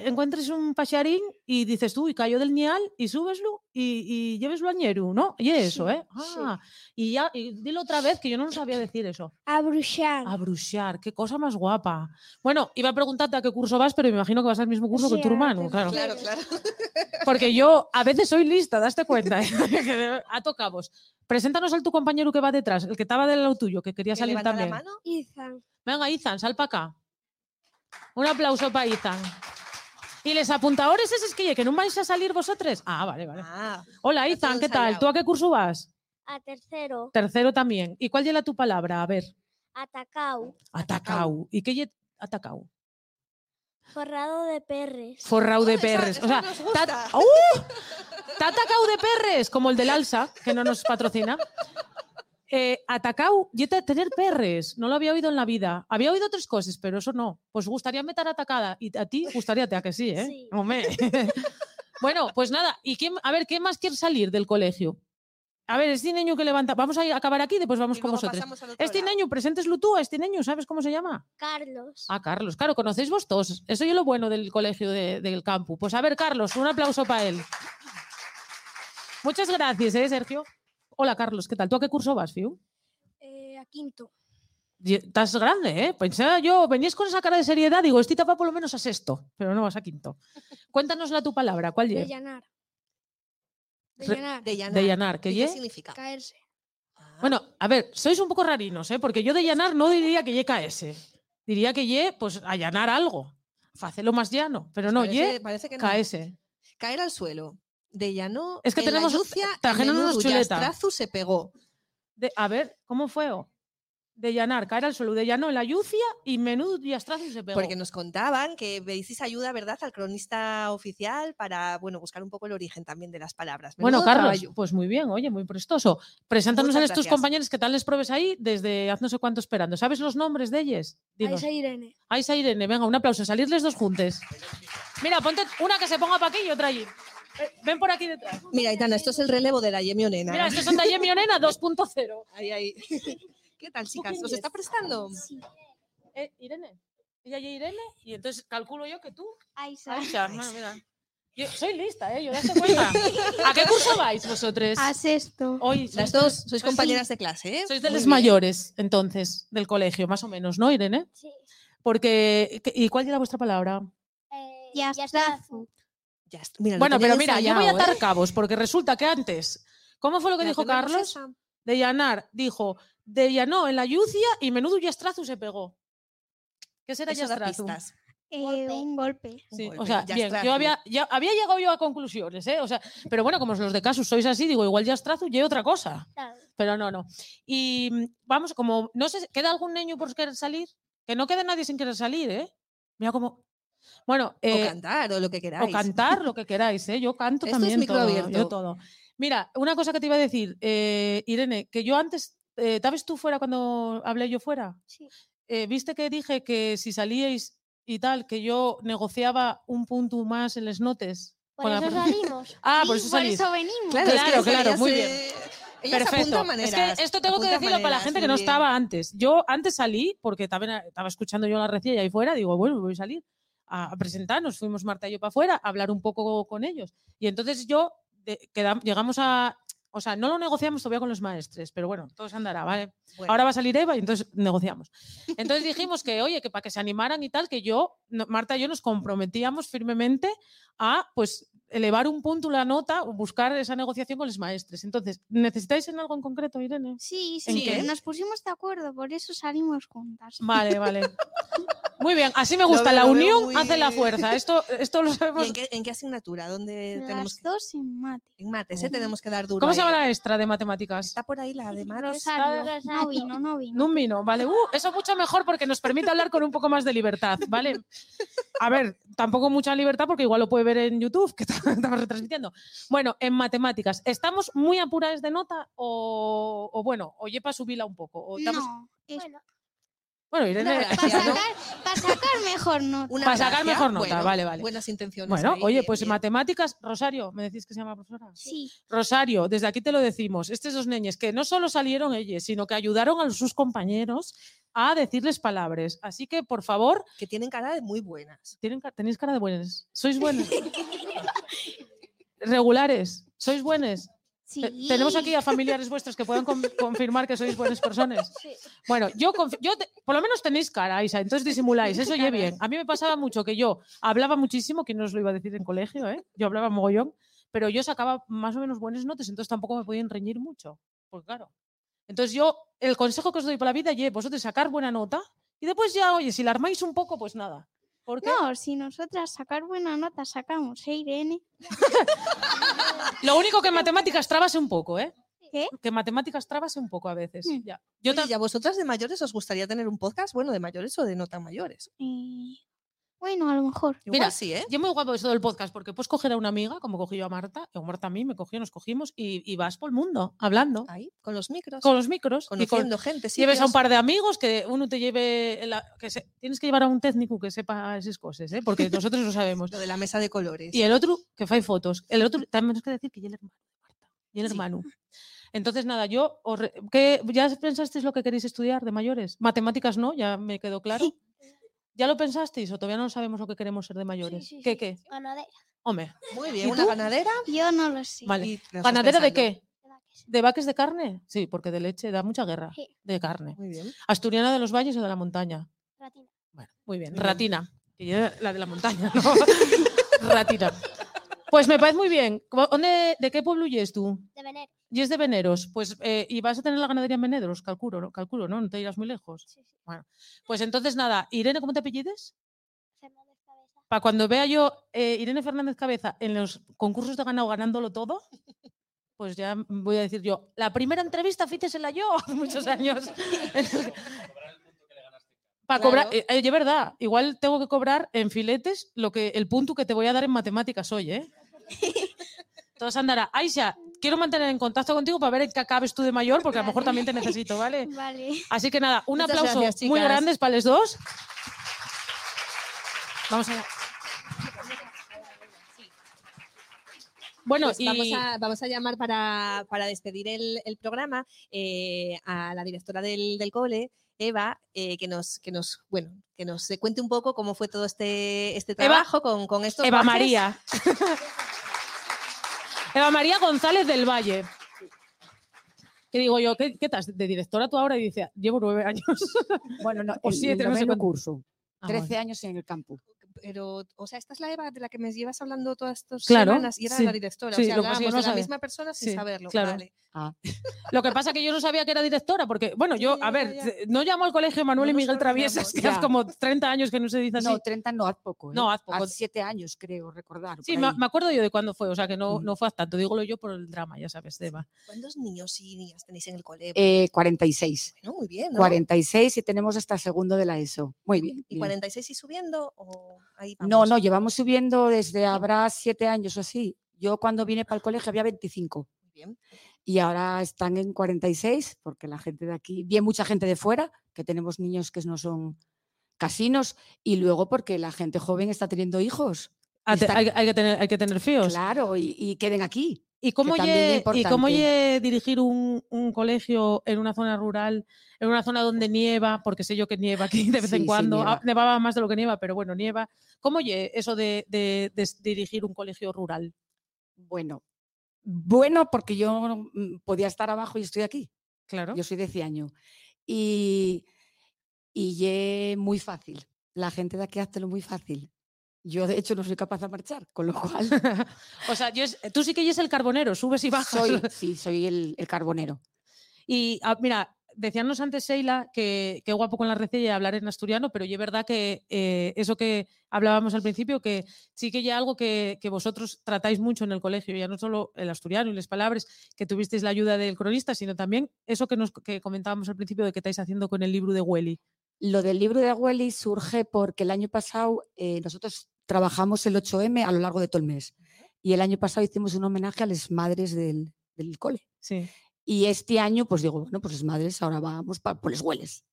encuentres un paxarín y dices tú, y cayó del nial y súbeslo y, y lleveslo a ñeru, ¿no? Y eso, Sí, ¿eh? Ah, y ya, y dilo otra vez, que yo no sabía decir eso. A bruxar. A bruxar, qué cosa más guapa. Bueno, iba a preguntarte a qué curso vas, pero me imagino que vas al mismo curso que Sí, tu a hermano, claro. Claro, claro. Porque yo a veces soy lista, daste cuenta. ¿eh? Que a tocabos. Preséntanos al tu compañero que va detrás, el que estaba del lado tuyo, que quería ¿Que salir también. la mano? Izan. Venga, Izan, sal para acá. Un aplauso para Izan. ¿Y les apuntadores esos que, que no vais a salir vosotros? Ah, vale, vale. Ah, Hola, Izan, ¿qué tal? ¿Tú a qué curso vas? A tercero. Tercero también. ¿Y cuál lleva tu palabra? A ver. Atacau. Atacau. ¿Y qué lle atacau? Forrado de perres. Forrau de perres. o sea, ta-. ¡Uh! ¿Te atacau de perres? Como el del Alsa, que no nos patrocina. Eh, atacau, y te- tener perres. No lo había oído en la vida. Había oído otras cosas, pero eso no. Pues gustaría meter atacada. Y a ti gustaría, a que sí, ¿eh? Sí. Hombre. bueno, pues nada. ¿Y quién, a ver, ¿qué más quiere salir del colegio? A ver, este niño que levanta. Vamos a acabar aquí, después vamos y con vosotros. Este niño, presénteslo tú a este niño, ¿sabes cómo se llama? Carlos. Ah, Carlos, claro, conocéis vos todos. Eso es lo bueno del colegio de- del campo. Pues a ver, Carlos, un aplauso para él. Muchas gracias, ¿eh, Sergio? Hola, Carlos, ¿qué tal? ¿Tú a qué curso vas, Fiu? Eh, a quinto. Estás grande, ¿eh? Pensaba yo, venías con esa cara de seriedad, digo, este va por lo menos a sexto, pero no vas a quinto. Cuéntanosla tu palabra, ¿cuál De es? llanar. De Re- llanar. De llanar. De llanar, ¿qué. ¿Qué significa? Caerse. Ah, Bueno, a ver, sois un poco rarinos, ¿eh? Porque yo de llanar no diría que ye KS. Diría que ye, pues, allanar algo. Facelo más llano, pero no, parece, ye parece que no. KS. Caer al suelo. De llano. Es que en la tenemos- yucia, trajeron unos se pegó. De- a ver, ¿cómo fue? o? De llanar, caer al suelo, de llanó en la yucia y menudo y se pegó. Porque nos contaban que pedíais ayuda, ¿verdad?, al cronista oficial para, bueno, buscar un poco el origen también de las palabras. Bueno, Carlos, pues muy bien, oye, muy prestoso. Preséntanos a Muchas estos gracias. compañeros que tal les pruebes ahí desde hace no sé cuánto esperando. ¿Sabes los nombres de ellos? Dinos. Aisa Irene. Aisa Irene, venga, un aplauso, salirles dos juntos. Mira, ponte una que se ponga para aquí y otra allí. Ven por aquí detrás. Mira, Aitana, esto es el relevo de la Yemio Nena. Mira, estos son de Yemi Onena 2.0. Ahí, ahí. ¿Qué tal, chicas? ¿Os está prestando? Eh, Irene. Ella y Irene, y entonces calculo yo que tú. Aisa. Aisha, bueno, mira. Yo soy lista, ¿eh? Yo daste cuenta. ¿A qué curso vais vosotros? A sexto. Hoy Las dos sois compañeras de clase, ¿eh? Sois de Muy los bien. mayores, entonces, del colegio, más o menos, ¿no, Irene? Sí. Porque, ¿y cuál era vuestra palabra? Eh, Yastrazu. Ya está. Mira, lo Bueno, pero mira, yo voy a atar ¿eh? cabos, porque resulta que antes, ¿cómo fue lo que dijo Carlos? esa. De Llanar, dijo, de llanó en la Yucia y menudo yastrazu se pegó. ¿Qué será yastrazu? Eh, un golpe. Un Sí, golpe, o sea, bien, yo había, ya, había llegado yo a conclusiones, ¿eh? O sea, pero bueno, como los de Casus sois así, digo, igual yastrazu y otra cosa. Pero no, no. Y mm, vamos, como, no sé, ¿queda algún niño por querer salir? Que no quede nadie sin querer salir, ¿eh? Mira cómo... Bueno, o eh, cantar, o lo que queráis. o cantar lo que queráis, ¿eh? Yo canto Esto es también micro todo, abierto. yo todo. Mira, una cosa que te iba a decir, eh, Irene, que yo antes, eh, ¿sabes tú fuera cuando hablé yo fuera? Sí. Eh, ¿Viste que dije que si salíais y tal, que yo negociaba un punto más en les notes? Por la eso profe- salimos. Ah, por eso por salís. eso venimos. Claro, es Claro, es que claro, muy bien. ella se apunta Perfecto. maneras, es que esto tengo que decirlo para la maneras, gente que no bien. estaba antes. Yo antes salí, porque también eh, estaba escuchando yo la recién y ahí fuera, digo, bueno, voy a salir a, a presentarnos. Fuimos Marta y yo para afuera a hablar un poco con ellos. Y entonces yo de- llegamos a. O sea, no lo negociamos todavía con los maestres, pero bueno, todo se andará, ¿vale? Bueno. Ahora va a salir Eva y entonces negociamos. Entonces dijimos que, oye, que para que se animaran y tal, que yo, no- Marta y yo nos comprometíamos firmemente a, pues, elevar un punto la nota o buscar esa negociación con los maestres. Entonces, ¿necesitáis en algo en concreto, Irene? Sí, ¿En sí, qué? nos pusimos de acuerdo, por eso salimos juntas. Vale, vale. Muy bien, así me gusta. veo- la unión hace la fuerza. Esto, esto lo ¿Y sabemos. en qué, en qué asignatura? ¿Dónde tenemos Las que... dos en mate. En mates, ¿eh? Tenemos que dar duro. ¿Cómo se llama la extra de matemáticas? Está por ahí la de mates. Rosario, no vino, no vino. No un vino, vale. Uh, eso mucho mejor porque nos permite hablar con un poco más de libertad, ¿vale? A ver, tampoco mucha libertad porque igual lo puede ver en YouTube, que estamos retransmitiendo. Bueno, en matemáticas, ¿estamos muy apuradas de nota o, o bueno, o yepa subila un poco? O estamos- No, es- Bueno, Irene, Una para ¿no? sacar, mejor nota. Para sacar mejor nota, bueno, vale, vale. Buenas intenciones. bueno, ahí, oye, bien, pues en bien. matemáticas, Rosario, ¿me decís que se llama profesora? Sí, Rosario, desde aquí te lo decimos, estos dos niños que no solo salieron ellos, sino que ayudaron a sus compañeros a decirles palabras. Así que, por favor, Que tienen cara de muy buenas. tienen tenéis cara de buenas. ¿Sois buenas? Regulares. ¿Sois buenas? Sí. Tenemos aquí a familiares vuestros que puedan con- confirmar que sois buenas personas. Sí. Bueno, yo, confi- yo te- por lo menos tenéis cara, Isa, entonces disimuláis, eso oye bien. A mí me pasaba mucho que yo hablaba muchísimo, que no os lo iba a decir en colegio, ¿eh? yo hablaba mogollón, pero yo sacaba más o menos buenas notas, entonces tampoco me podían reñir mucho, pues claro. Entonces yo, el consejo que os doy para la vida, es vosotros sacar buena nota y después ya, oye, si la armáis un poco, pues nada. ¿Por qué? No, si nosotras sacar buena nota sacamos, ¿eh, Irene? Lo único que en matemáticas trabase un poco, ¿eh? ¿Qué? Que en matemáticas trabase un poco a veces. Mm. Ya. Yo Oye, ¿y a vosotras de mayores os gustaría tener un podcast? Bueno, de mayores o de no tan mayores. Eh, bueno, a lo mejor. Igual Mira, sí, ¿eh? Yo muy guapo eso del podcast, porque puedes coger a una amiga, como cogí yo a Marta, o Marta a mí, me cogió, nos cogimos, y, y vas por el mundo hablando Ahí, con los micros. con los micros. y con- conociendo gente. lleves a un par de amigos, que uno te lleve. la- que se- tienes que llevar a un técnico que sepa esas cosas, ¿eh? porque nosotros lo sabemos. Lo de la mesa de colores. Y el otro, que fai fotos. El otro, también tenemos que decir que y el hermano Marta. Y el Sí. hermano. Entonces, nada, yo. os re- ¿qué- ¿Ya pensasteis lo que queréis estudiar de mayores? Matemáticas no, ya me quedó claro. ¿Ya lo pensasteis o todavía no sabemos lo que queremos ser de mayores? sí, ¿Qué, sí. qué? Ganadera. Hombre, Muy ¿Y bien, una tú? ganadera. Yo no lo sé. vale. ¿Ganadera de qué? ¿De vaques de carne? Sí, porque de leche da mucha guerra. Sí. De carne. Muy bien. ¿Asturiana de los valles o de la montaña? Ratina. Bueno, muy bien. Muy. Ratina. La de la montaña, ¿no? Ratina. Pues me parece muy bien. ¿Cómo- ¿Dónde, ¿De qué pueblo es tú? De. Y es de Veneros. Pues, eh, y vas a tener la ganadería en Veneros, calculo, ¿no? Calculo, ¿no? No te irás muy lejos. Sí, sí. Bueno, pues entonces nada. Irene, ¿cómo te apellides? Fernández Cabeza. Para cuando vea yo eh, Irene Fernández Cabeza en los concursos de ganado ganándolo todo, pues ya voy a decir yo, la primera entrevista fíjesela yo hace muchos años. Para cobrar, Claro. eh, eh, de verdad, igual tengo que cobrar en filetes lo que el punto que te voy a dar en matemáticas hoy, ¿eh? Todos andará. Aisha, quiero mantener en contacto contigo para ver en qué acabes tú de mayor, porque a lo mejor también te necesito, ¿vale? Vale. Así que nada, un Muchas aplauso gracias, muy grande para los dos. Vamos allá. Bueno, Pues y vamos, a, vamos a llamar para, para despedir el, el programa eh, a la directora del, del cole, Eva, eh, que nos, que nos, bueno, que nos cuente un poco cómo fue todo este, este Eva- trabajo con, con estos Eva bajes. María. Eva María González del Valle. ¿Qué digo yo? ¿Qué, qué estás de directora tú ahora? Y dice, llevo nueve años. Bueno, no, O siete, el no sé curso. Ah, 13 bueno. años en el campo. Pero, o sea, esta es la Eva de la que me llevas hablando todas estas Claro, semanas y era sí, la directora. sí, o sea, es hablábamos no de la misma persona sin Sí, saberlo. claro. Vale. Ah, Lo que pasa que yo no sabía que era directora, porque, bueno, yo, a ver, ya. t- no llamo al colegio Manuel No y Miguel Traviesas, que hace como 30 años que no se dice así. no, 30 no, haz poco. ¿eh? No, haz poco. Haz siete años, creo, recordar. sí, me, acuerdo yo de cuándo fue, o sea que no, Mm. no fue hace tanto, dígolo yo por el drama, ya sabes, Eva. ¿Cuántos niños y niñas tenéis en el colegio? Eh, 46. Bueno, muy bien, ¿no? 46 y tenemos hasta segundo de la ESO. Muy bien. ¿Y bien. 46 y subiendo? O ahí No, vamos? no, llevamos subiendo desde habrá siete años o así. Yo cuando vine para el colegio había 25 Muy bien. y ahora están en 46 porque la gente de aquí, bien mucha gente de fuera, que tenemos niños que no son casinos y luego porque la gente joven está teniendo hijos. Te- Está- hay, hay que tener, hay que tener fíos. Claro, y, y queden aquí. ¿Y cómo, lle- ¿Y cómo lle dirigir un, un colegio en una zona rural, en una zona donde nieva, porque sé yo que nieva aquí de vez Sí, en cuando, nieva. ah, nevaba más de lo que nieva, pero bueno, nieva. ¿Cómo lle eso de, de- de s- dirigir un colegio rural? Bueno, bueno porque yo mm, podía estar abajo y estoy aquí. Claro. Yo soy de Ciaño. Y, y ye muy fácil. La gente de aquí hace lo muy fácil. Yo, de hecho, no soy capaz de marchar, con lo cual o sea, yo es- tú sí que eres el carbonero, subes y bajas. soy, sí, soy el, el carbonero. Y ah, mira, decíanos antes, Sheila, que qué guapo con la recella y hablar en asturiano, pero es verdad que eh, eso que hablábamos al principio, que sí que ya algo que, que vosotros tratáis mucho en el colegio, ya no solo el asturiano y las palabras, que tuvisteis la ayuda del cronista, sino también eso que nos que comentábamos al principio de que estáis haciendo con el libro de Welly. Lo del libro de Abueli surge porque el año pasado eh, nosotros trabajamos el 8M a lo largo de todo el mes. Y el año pasado hicimos un homenaje a las madres del, del cole. Sí. Y este año, pues digo, bueno, pues las madres, ahora vamos pa- por les hueles.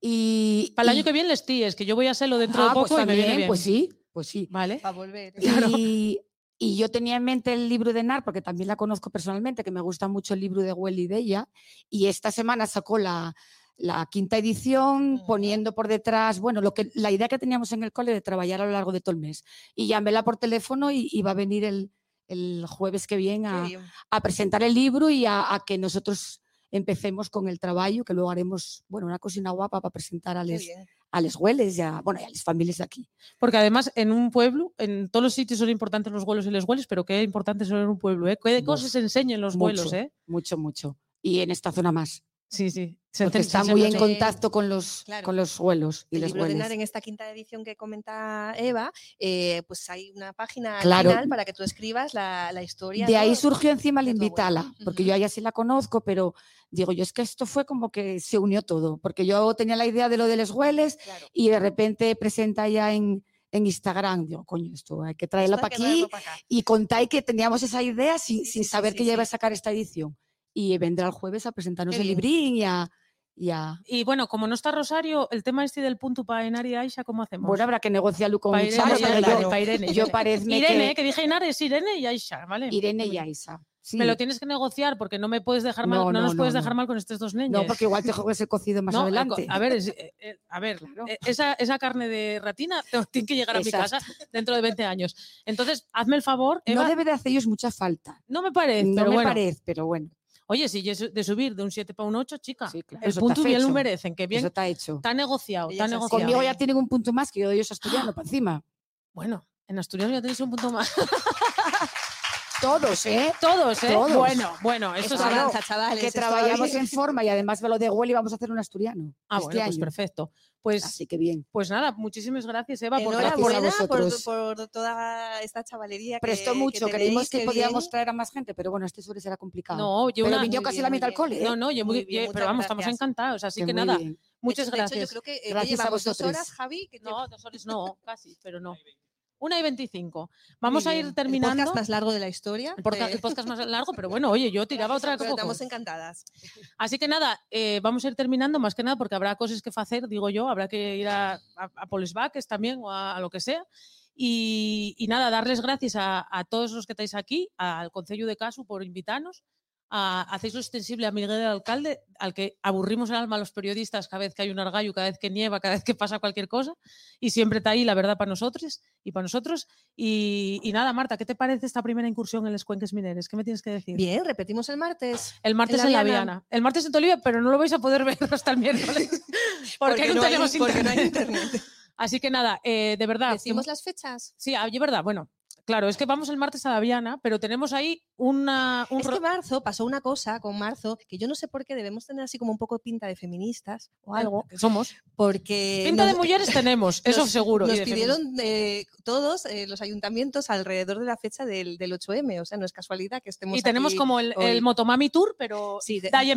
Y, Para el año que viene les tíes, que yo voy a hacerlo dentro de Ah, pues poco y me viene también, bien. Pues sí, pues sí. Vale. Para volver. Claro. Y, y yo tenía en mente el libro de Nar, porque también la conozco personalmente, que me gusta mucho el libro de Welly de ella. Y esta semana sacó la, la quinta edición, poniendo por detrás, bueno, lo que, la idea que teníamos en el cole de trabajar a lo largo de todo el mes. Y llaméla por teléfono y, y va a venir el, el jueves que viene a, presentar el libro y a, a que nosotros empecemos con el trabajo, que luego haremos, bueno, una cocina guapa para presentar a les, a les hueles y a, bueno, y a las familias de aquí. Porque además en un pueblo, en todos los sitios son importantes los vuelos y los vuelos, pero qué importantes son en un pueblo, ¿eh? ¿Qué de cosas se enseñan los vuelos, mucho. eh? Mucho, mucho. Y en esta zona más. Sí, sí. Se Porque está muy en contacto con los, Claro. con los suelos y El los libro de. Nar en esta quinta edición que comenta Eva, eh, pues hay una página Claro. final para que tú escribas la, la historia. De ahí ¿no? surgió encima el invitala, porque yo a ella sí la conozco, pero digo yo, es que esto fue como que se unió todo, porque yo tenía la idea de lo de los hueles Claro. y de repente presenta ya en, en Instagram, digo, coño, esto hay que traerla para aquí pa' y contáis que teníamos esa idea sin, Sí, sin saber sí, que ya iba a sacar esta edición. Y vendrá el jueves a presentarnos el librín y a, y a- Y bueno, como no está Rosario, el tema este del punto para Enar y Aisha, ¿cómo hacemos? Bueno, habrá que negociarlo con Charo, Irene, pero claro, yo, pa' Irene. yo Irene, que que... dije Enar es Irene y Aisha, ¿vale? Irene y. Sí. Me lo tienes que negociar porque no me puedes dejar mal, No, no, no, nos puedes dejar mal con estos dos niños. No, porque igual te juegues el cocido más adelante. A ver, es- eh, eh, a ver, Claro. eh, esa, esa carne de ratina tiene que llegar a mi casa dentro de 20 años. Entonces, hazme el favor, Eva. no debe de hacerles mucha falta. no me parece, No pero me bueno. parece, pero bueno. Oye, si es de subir de un 7 para un 8, chica, Sí, claro, el punto está bien lo merecen, que bien Eso está hecho. está negociado, está negociado. Conmigo ya tienen un punto más que yo doy ellos asturiano para encima. Bueno, en Asturias ya tenéis un punto más. Todos, ¿eh? Todos, ¿eh? Todos. Bueno, bueno, eso Esto es Claro, avanza, chavales. que trabajamos en forma y además lo de Huel y vamos a hacer un asturiano. Ah, este bueno, pues perfecto. Pues, Así que bien. pues nada, muchísimas gracias, Eva, por Gracias a Enhorabuena por, vosotros. por toda esta chavalería. que- Prestó mucho, que creímos que podíamos traer a más gente, pero bueno, este sobre será complicado. No, yo pero una- vino casi bien, la mitad al cole. ¿eh? No, no, yo muy, Muy bien, muchas pero vamos, estamos encantados, así que, nada, bien. muchas De hecho, gracias. yo creo que, eh, ¿qué Gracias a llevamos dos vosotros. horas, Javi. que No, dos horas no, casi, pero no. Una y veinticinco. Vamos a ir terminando. El podcast más largo de la historia. El podcast más largo, pero bueno, oye, yo tiraba otra cosa. estamos encantadas. Así que nada, eh, vamos a ir terminando más que nada porque habrá cosas que hacer, digo yo, habrá que ir a, a, a Polesbaques también o a, a lo que sea. Y, y nada, darles gracias a, a todos los que estáis aquí, al Concello de Casu por invitarnos, a, hacéis lo extensible a Miguel el Alcalde, al que aburrimos el alma a los periodistas cada vez que hay un argallo, cada vez que nieva, cada vez que pasa cualquier cosa, y siempre está ahí la verdad para nosotros y para nosotros. Y, y nada, Marta, ¿qué te parece esta primera incursión en los cuenques mineres? ¿Qué me tienes que decir? Bien, repetimos el martes. El martes En en la la Viana. El martes en Tolivia, pero no lo vais a poder ver hasta el miércoles. porque, no, hay- tenemos porque no hay internet. internet. Así que nada, eh, de verdad. que- ¿Decimos las fechas? Sí, ah, de verdad, bueno. Claro, es que vamos el martes a la Viana, pero tenemos ahí una, un Es que marzo pasó una cosa con marzo que yo no sé por qué debemos tener así como un poco pinta de feministas o algo, que somos. porque Pinta de mujeres tenemos, eso nos- seguro. Nos pidieron eh, todos eh, los ayuntamientos alrededor de la fecha del, del 8M, o sea, no es casualidad que estemos Y tenemos como el, el Motomami Tour, pero Sí, de- Dalle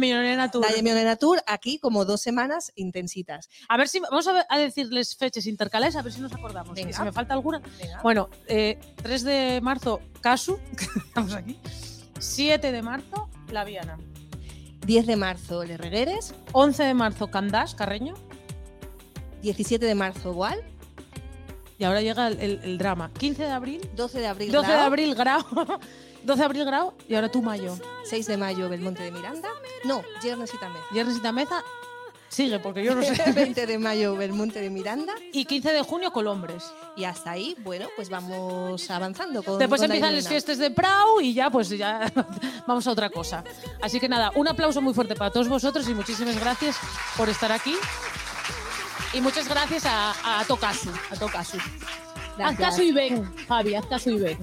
Tour. Dalle Tour aquí como dos semanas intensitas. A ver si vamos a, ver- a decirles fechas intercalares, a ver si nos acordamos. Venga. si me falta alguna. Venga. Bueno, eh, 3 de marzo, Casu, que estamos aquí. 7 de marzo, La Viana. 10 de marzo, Les Regueres. 11 de marzo, Candás, Carreño. 17 de marzo, Gual. Y ahora llega el, el- el drama. 15 de abril. 12 de abril, 12 de Grau. abril, Grau. 12 de abril, Grau. Y ahora tú, Mayo. 6 de mayo, Belmonte de Miranda. No, Yernes y Tameza. Viernes y Tameza. Sigue, porque yo no sé. 20 de mayo, Belmonte de Miranda. Y 15 de junio, Colombres. Y hasta ahí, bueno, pues vamos avanzando. Con, Después con empiezan las fiestas de Prau y ya, pues ya vamos a otra cosa. Así que nada, un aplauso muy fuerte para todos vosotros y muchísimas gracias por estar aquí. Y muchas gracias a, a Tocasu. A Tocasu. Haz caso y ven, Javi, haz caso y ven.